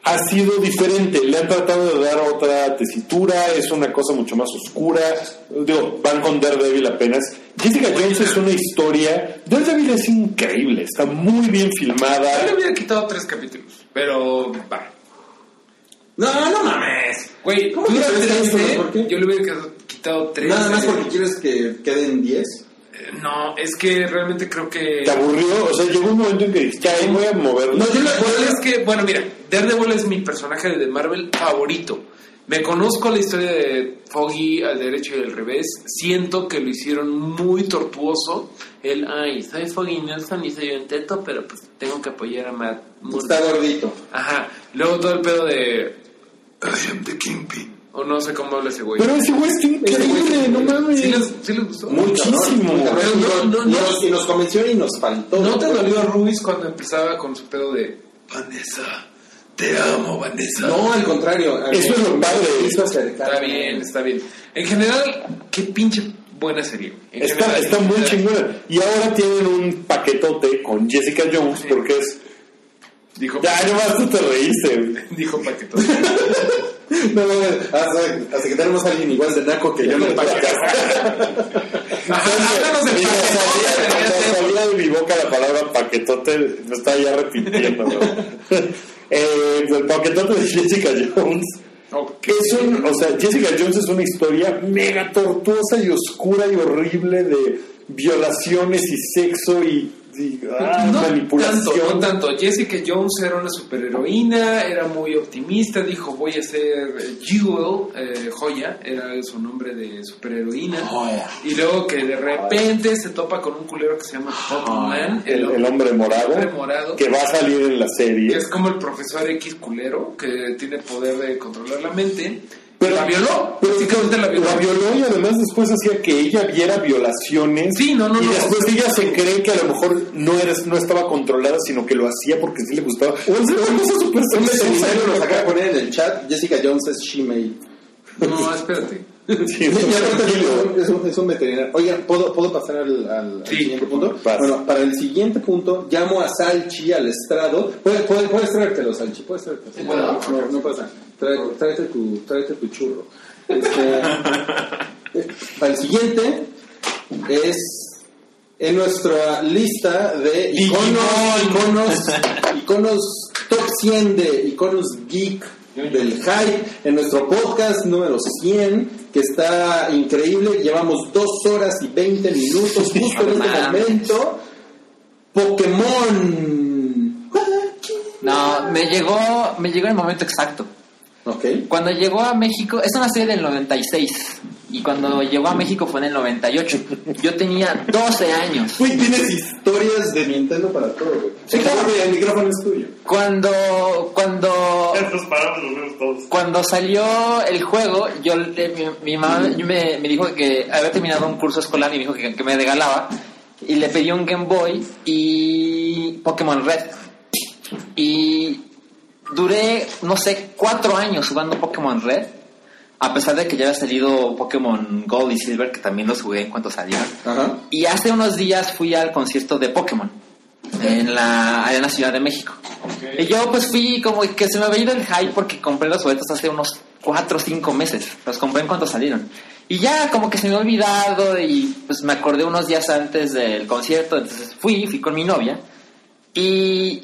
ha sido diferente. Le han tratado de dar otra tesitura, es una cosa mucho más oscura. Digo, van con Daredevil apenas. Jessica Jones es una historia. Daredevil es increíble, está muy bien Yo le filmada. hubiera quitado tres capítulos. Pero, va. No, no mames. Güey, ¿Cómo que tres 13, capítulos? ¿Por qué? Yo le hubiera quitado- tres. Nada más Eh, porque quieres que queden 10. No, es que realmente creo que. ¿Te aburrió? O sea, llegó un momento en que dijiste, ay, voy a moverlo. No, yo la verdad es que, bueno, mira, Daredevil es mi personaje de Marvel favorito. Me conozco la historia de Foggy al derecho y al revés. Siento que lo hicieron muy tortuoso. El, ay, soy Foggy Nelson y soy un teto, pero pues tengo que apoyar a Matt Murdock". Está gordito. Ajá. Luego todo el pedo de. I am the Kingpin. O no sé cómo habla ese güey. Pero ese güey está increíble, no mames. ¿Sí les, sí les gustó? Muchísimo. No, no, y, no. nos, y nos convenció y nos faltó. ¿No te dolió Ruiz cuando empezaba con su pedo de Vanessa? Te amo, Vanessa. No, al contrario. Eso es lo padre. Está bien, está bien. En general, qué pinche buena serie. En Está, general, está muy chingona. Y ahora tienen un paquetote con Jessica Jones porque es... Dijo, Ya, nomás tú te reíste. dijo paquetón. No, no, hasta, hasta que tenemos a alguien igual de naco que yo no Ajá, háblanos del Mira, salía, de mi boca la palabra paquetote, me estaba ya repitiendo. ¿no? eh, el paquetote de Jessica Jones. Ok. Es un, o sea, Jessica Jones es una historia mega tortuosa y oscura y horrible de violaciones y sexo y, ah, no manipulación. tanto, no tanto. Jessica Jones era una superheroína, era muy optimista, dijo voy a ser eh, Jewel, eh, joya, era su nombre de superheroína. Y luego que de repente se topa con un culero que se llama Puppet el, el hombre morado, hombre morado. que va a salir en la serie. que es como el profesor X culero, que tiene poder de controlar la mente. Pero- la violó, Pero básicamente la violó. la violó y además después hacía que ella viera violaciones. Sí, no, no, y no. después ella se cree que a lo mejor no era, no estaba controlada, sino que lo hacía porque sí le gustaba. O sea, una cosa súper Un nos acaba de poner en el chat. Jessica Jones es Shemale. No, espérate. Sí, no, aparte tranquilo. es un, es un veterinario. Oigan, ¿puedo, ¿puedo pasar al, al- al Sí. siguiente punto? Vas. Bueno, para el siguiente punto, llamo a Salchi al estrado. Puedes, puedes, puedes traértelo, Salchi, puedes traértelo. Sí, puedo. no, no pasa. Trae- tráete, tu, tráete tu churro. Este, eh, para el siguiente es en nuestra lista de iconos, iconos, iconos top 100 de iconos geek del hype en nuestro podcast número 100 que está increíble llevamos dos horas y 20 minutos justo en este momento Pokémon No, me llegó, me llegó el momento exacto. Ok Cuando llegó a México, es una serie del 96. Y cuando llegó a México fue en el 98. Yo tenía 12 años. Uy, tienes historias de Nintendo para todo, güey. Sí, claro. El micrófono es tuyo. Cuando, cuando, Nos paramos los vemos todos. cuando salió el juego, yo mi, mi mamá me, me dijo que había terminado un curso escolar y me dijo que, que me regalaba. Y le pedí un Game Boy y Pokémon Red. Y duré, no sé, cuatro años jugando Pokémon Red. A pesar de que ya había salido Pokémon Gold y Silver, que también los jugué en cuanto salieron. Ajá. Y hace unos días fui al concierto de Pokémon en la Arena Ciudad de México. Y yo pues fui como que se me había ido el hype porque compré los boletos hace unos 4 o 5 meses. Los compré en cuanto salieron. Y ya como que se me había olvidado y pues me acordé unos días antes del concierto. Entonces fui, fui con mi novia. Y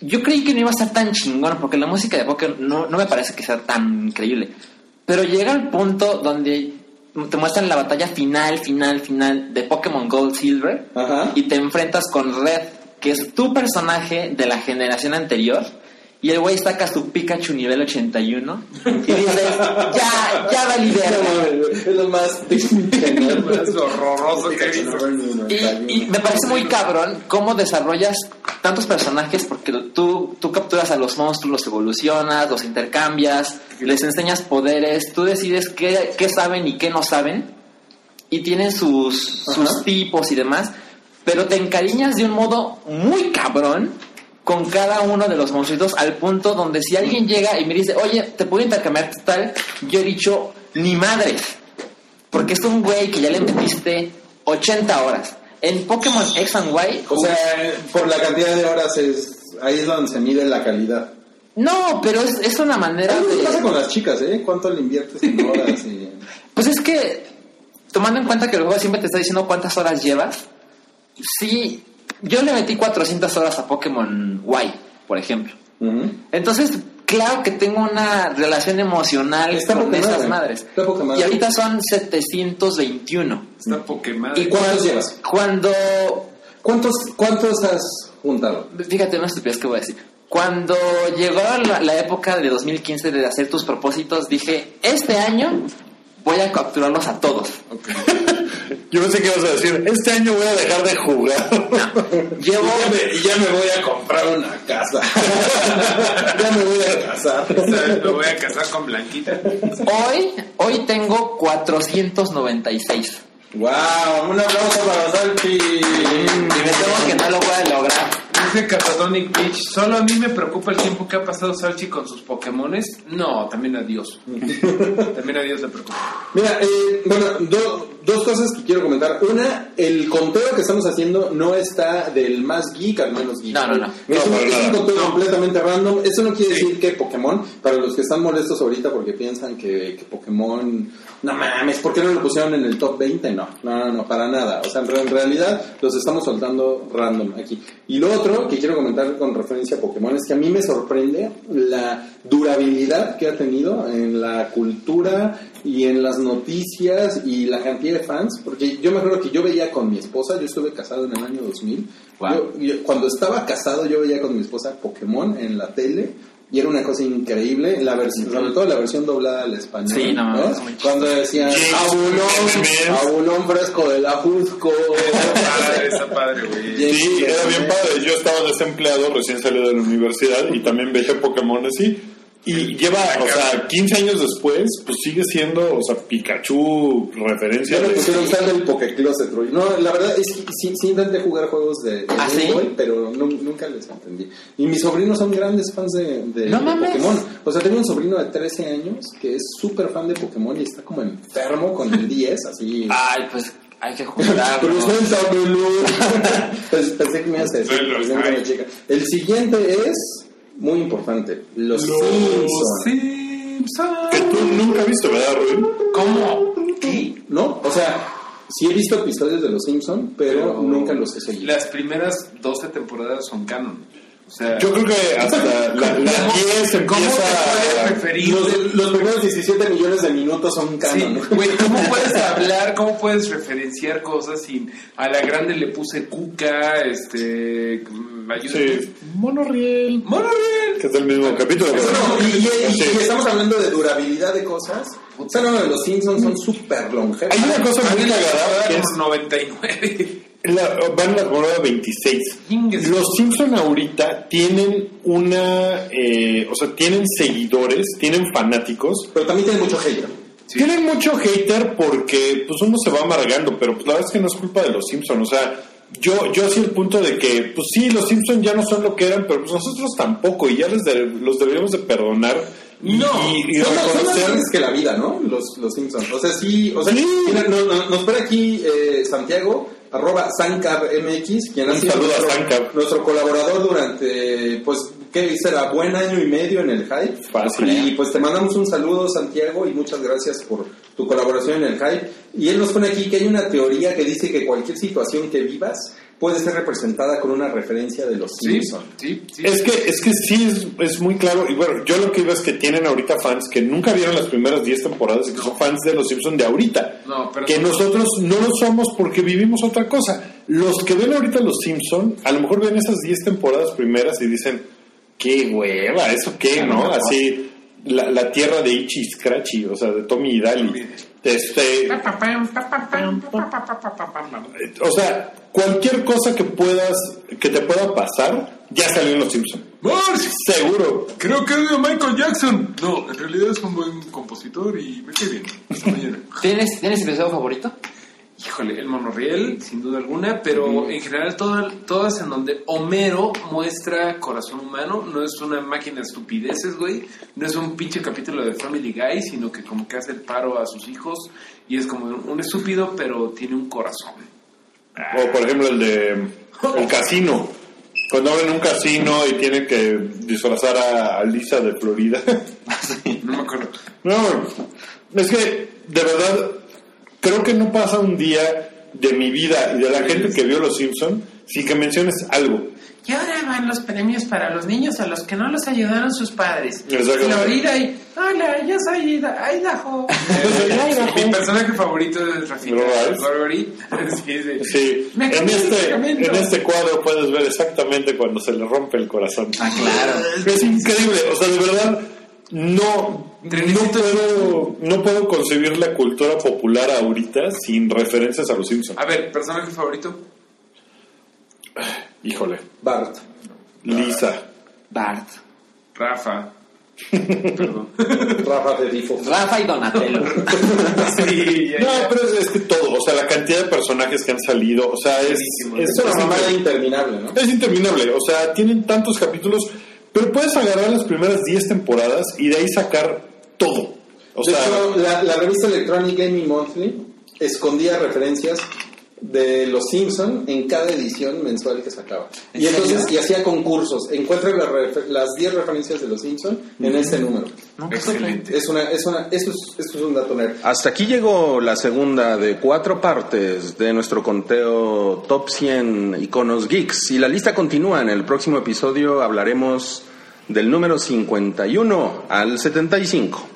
yo creí que no iba a ser tan chingón porque la música de Pokémon no, no me parece que sea tan increíble. Pero llega el punto donde te muestran la batalla final, final, final de Pokémon Gold Silver Ajá. y te enfrentas con Red, que es tu personaje de la generación anterior. Y el güey saca su Pikachu nivel 81 y dices, ya, ya valí. Es lo más horroroso que he visto. Y, y me parece muy cabrón cómo desarrollas tantos personajes porque tú, tú capturas a los monstruos, los evolucionas, los intercambias, les enseñas poderes, tú decides qué, qué saben y qué no saben y tienen sus, sus Ajá. tipos y demás, pero te encariñas de un modo muy cabrón con cada uno de los monstruitos al punto donde si alguien llega y me dice, oye, ¿te puedo intercambiar tal? Yo he dicho, ni madres. Porque es un güey que ya le metiste 80 horas. En Pokémon X and Y, O sea, por la cantidad de horas es ahí es donde se mide la calidad. no, pero es, es una manera ¿Qué pasa con las chicas, eh? ¿Cuánto le inviertes en horas? Y... Pues es que, tomando en cuenta que el juego siempre te está diciendo cuántas horas llevas, sí, yo le metí 400 horas a Pokémon Y, por ejemplo. Entonces, claro que tengo una relación emocional Está con poca esas madre. madres. Está. Y ahorita son 721. Está Pokémon. Y ¿Cuántos llevas? Cuando ¿Cuántos, ¿Cuántos has juntado? Fíjate una estupidez que voy a decir. Cuando llegó la, la época de 2015 de hacer tus propósitos, dije, este año voy a capturarlos a todos. Yo pensé que ibas a decir, este año voy a dejar de jugar. Llevo, Y ya me voy a comprar una casa. ya me voy a casar. ¿Sabes? Me voy a casar con Blanquita. hoy, hoy tengo 496. ¡Wow! Un aplauso para Salchi. Y me temo que no lo voy a lograr. Dice Catatonic Beach, solo a mí me preocupa el tiempo que ha pasado Salchi con sus Pokémones. No, también a Dios. también a Dios le preocupa. Mira, eh, bueno, do- dos cosas que quiero comentar. Una, el conteo que estamos haciendo no está del más geek al menos geek. No, no, no. Es, un, No, para es un nada. conteo No. completamente random. Eso no quiere decir que Pokémon, para los que están molestos ahorita porque piensan que, que Pokémon... No mames, ¿por qué no lo pusieron en el top 20? No, no, no, no, para nada. O sea, en realidad los estamos soltando random aquí. Y lo otro que quiero comentar con referencia a Pokémon es que a mí me sorprende la durabilidad que ha tenido en la cultura y en las noticias y la cantidad de fans. Porque yo me acuerdo que yo veía con mi esposa, yo estuve casado en el año 2000. Wow. Yo- yo- cuando estaba casado yo veía con mi esposa Pokémon en la tele. Y era una cosa increíble, la versión, sobre todo la versión doblada al español. Sí, no, ¿no? es. Cuando decían abulón, abulón fresco de la Jusco. Está padre, güey. Sí, era bien padre. Yo estaba desempleado, recién salido de la universidad y también veía Pokémon así. Y lleva, o sea, 15 años después, pues sigue siendo, o sea, Pikachu referencia Yo de... pusieron sal del Pokécloset, Rui. No, la verdad es que sí, sí intenté jugar juegos de, de ¿Ah, Game sí? Boy, pero nu- nunca les entendí. Y mis sobrinos son grandes fans de, de- No de mames. Pokémon. O sea, tengo un sobrino de 13 años que es súper fan de Pokémon y está como enfermo con el 10, así. Ay, pues hay que jugarlo. Preséntamelo. Pues, pensé que me ibas a decir, Sí, lo chica. El siguiente es muy importante: Los, Los Simpsons. Simpson. Que tú nunca has visto, ¿verdad, Rubén? ¿Cómo? ¿Qué? ¿No? O sea, sí he visto episodios de Los Simpsons, pero, Pero nunca los he seguido. Las primeras 12 temporadas son canon. O sea, Yo creo que hasta la, la 10 ¿Cómo empieza? Los, los primeros 17 millones de minutos son Sí, canon. güey, ¿cómo puedes hablar, cómo puedes referenciar cosas sin a la grande le puse cuca, este, mm. Sí. Monorriel. Monorriel. Que es del mismo capítulo. pero- No, y, y- y- Sí. y estamos hablando de durabilidad de cosas. Sea, no, los Simpsons son súper longevos. Hay una cosa muy cagada que es Como 99. La- van a la temporada 26. Chingues. Los Simpson ahorita tienen una, eh, o sea, tienen seguidores, tienen fanáticos. Pero también tiene mucho hate. Tienen mucho hater porque pues uno se va amargando, pero pues la verdad es que no es culpa de los Simpson, o sea, yo yo hacía el punto de que pues sí, los Simpson ya no son lo que eran, pero pues nosotros tampoco y ya les de- los deberíamos de perdonar y, No, y, y son, son más reconocer grandes que la vida, ¿no? Los, los Simpsons. O sea, sí, o sea, Sí. mira, no- no- nos espera aquí eh, Santiago, arroba SanCabMX, quien ha sido nuestro, nuestro colaborador durante, pues, ¿qué será? Buen año y medio en el Hype. Fácil. Y pues te mandamos un saludo, Santiago, y muchas gracias por tu colaboración en el Hype. Y él nos pone aquí que hay una teoría que dice que cualquier situación que vivas puede ser representada con una referencia de los Simpsons. sí, sí. Es que, es que sí es, es muy claro. Y bueno, yo lo que iba es que tienen ahorita fans que nunca vieron las primeras 10 temporadas y que son fans de los Simpsons de ahorita. No, pero- que nosotros no lo somos porque vivimos otra cosa. Los que ven ahorita los Simpsons, a lo mejor ven esas 10 temporadas primeras y dicen, qué hueva, ¿eso qué, no? Así, la, la tierra de Ichi Scratchy, o sea, de Tommy y Daly. Este, o sea, cualquier cosa que puedas, que te pueda pasar, ya salió en los Simpsons. Seguro. creo que es de Michael Jackson. No, en realidad es un buen compositor y me cae bien. Hasta mañana. ¿Tienes, ¿Tienes episodio favorito? Híjole, el monorriel, sin duda alguna, pero en general todo- todas en donde Homero muestra corazón humano, no es una máquina de estupideces, güey, no es un pinche capítulo de Family Guy, sino que como que hace el paro a sus hijos y es como un estúpido, pero tiene un corazón. O por ejemplo el de el casino. Cuando abren un casino y tienen que disfrazar a, Lisa de Florida. No me acuerdo. no, es que de verdad creo que no pasa un día de mi vida y de la gente que vio Los Simpson sin que menciones algo. Y ahora van los premios para los niños a los que no los ayudaron sus padres. Florida y... Hola, yo soy Ida- Idaho. Mi personaje favorito es Rafita. Sí, sí. Sí, Me en este, en este cuadro puedes ver exactamente cuando se le rompe el corazón. Ah, claro. Es increíble, o sea, de verdad, no, no, puedo, no puedo concebir la cultura popular ahorita sin referencias a los Simpsons. A ver, personaje favorito. Híjole, Bart. Lisa. Bart. Rafa. Perdón. Rafa Fedifo. Rafa y Donatello. Sí, ya, No, pero es, es que todo, o sea, la cantidad de personajes que han salido, o sea, es, es, Es una mamada interminable, ¿no? es interminable, o sea, tienen tantos capítulos, pero puedes agarrar las primeras 10 temporadas y de ahí sacar todo. O de sea, hecho, la, la revista Electronic Gaming Monthly escondía referencias de los Simpson en cada edición mensual que sacaba. ¿En Y entonces serio? y hacía concursos. Encuentra las refer- las 10 referencias de los Simpson en este número. Excelente. Es una, es una, esto es, esto es un dato nerd. Hasta aquí llegó la segunda de cuatro partes de nuestro conteo Top 100 iconos geeks. Y la lista continúa. En el próximo episodio hablaremos del número 51 al 75.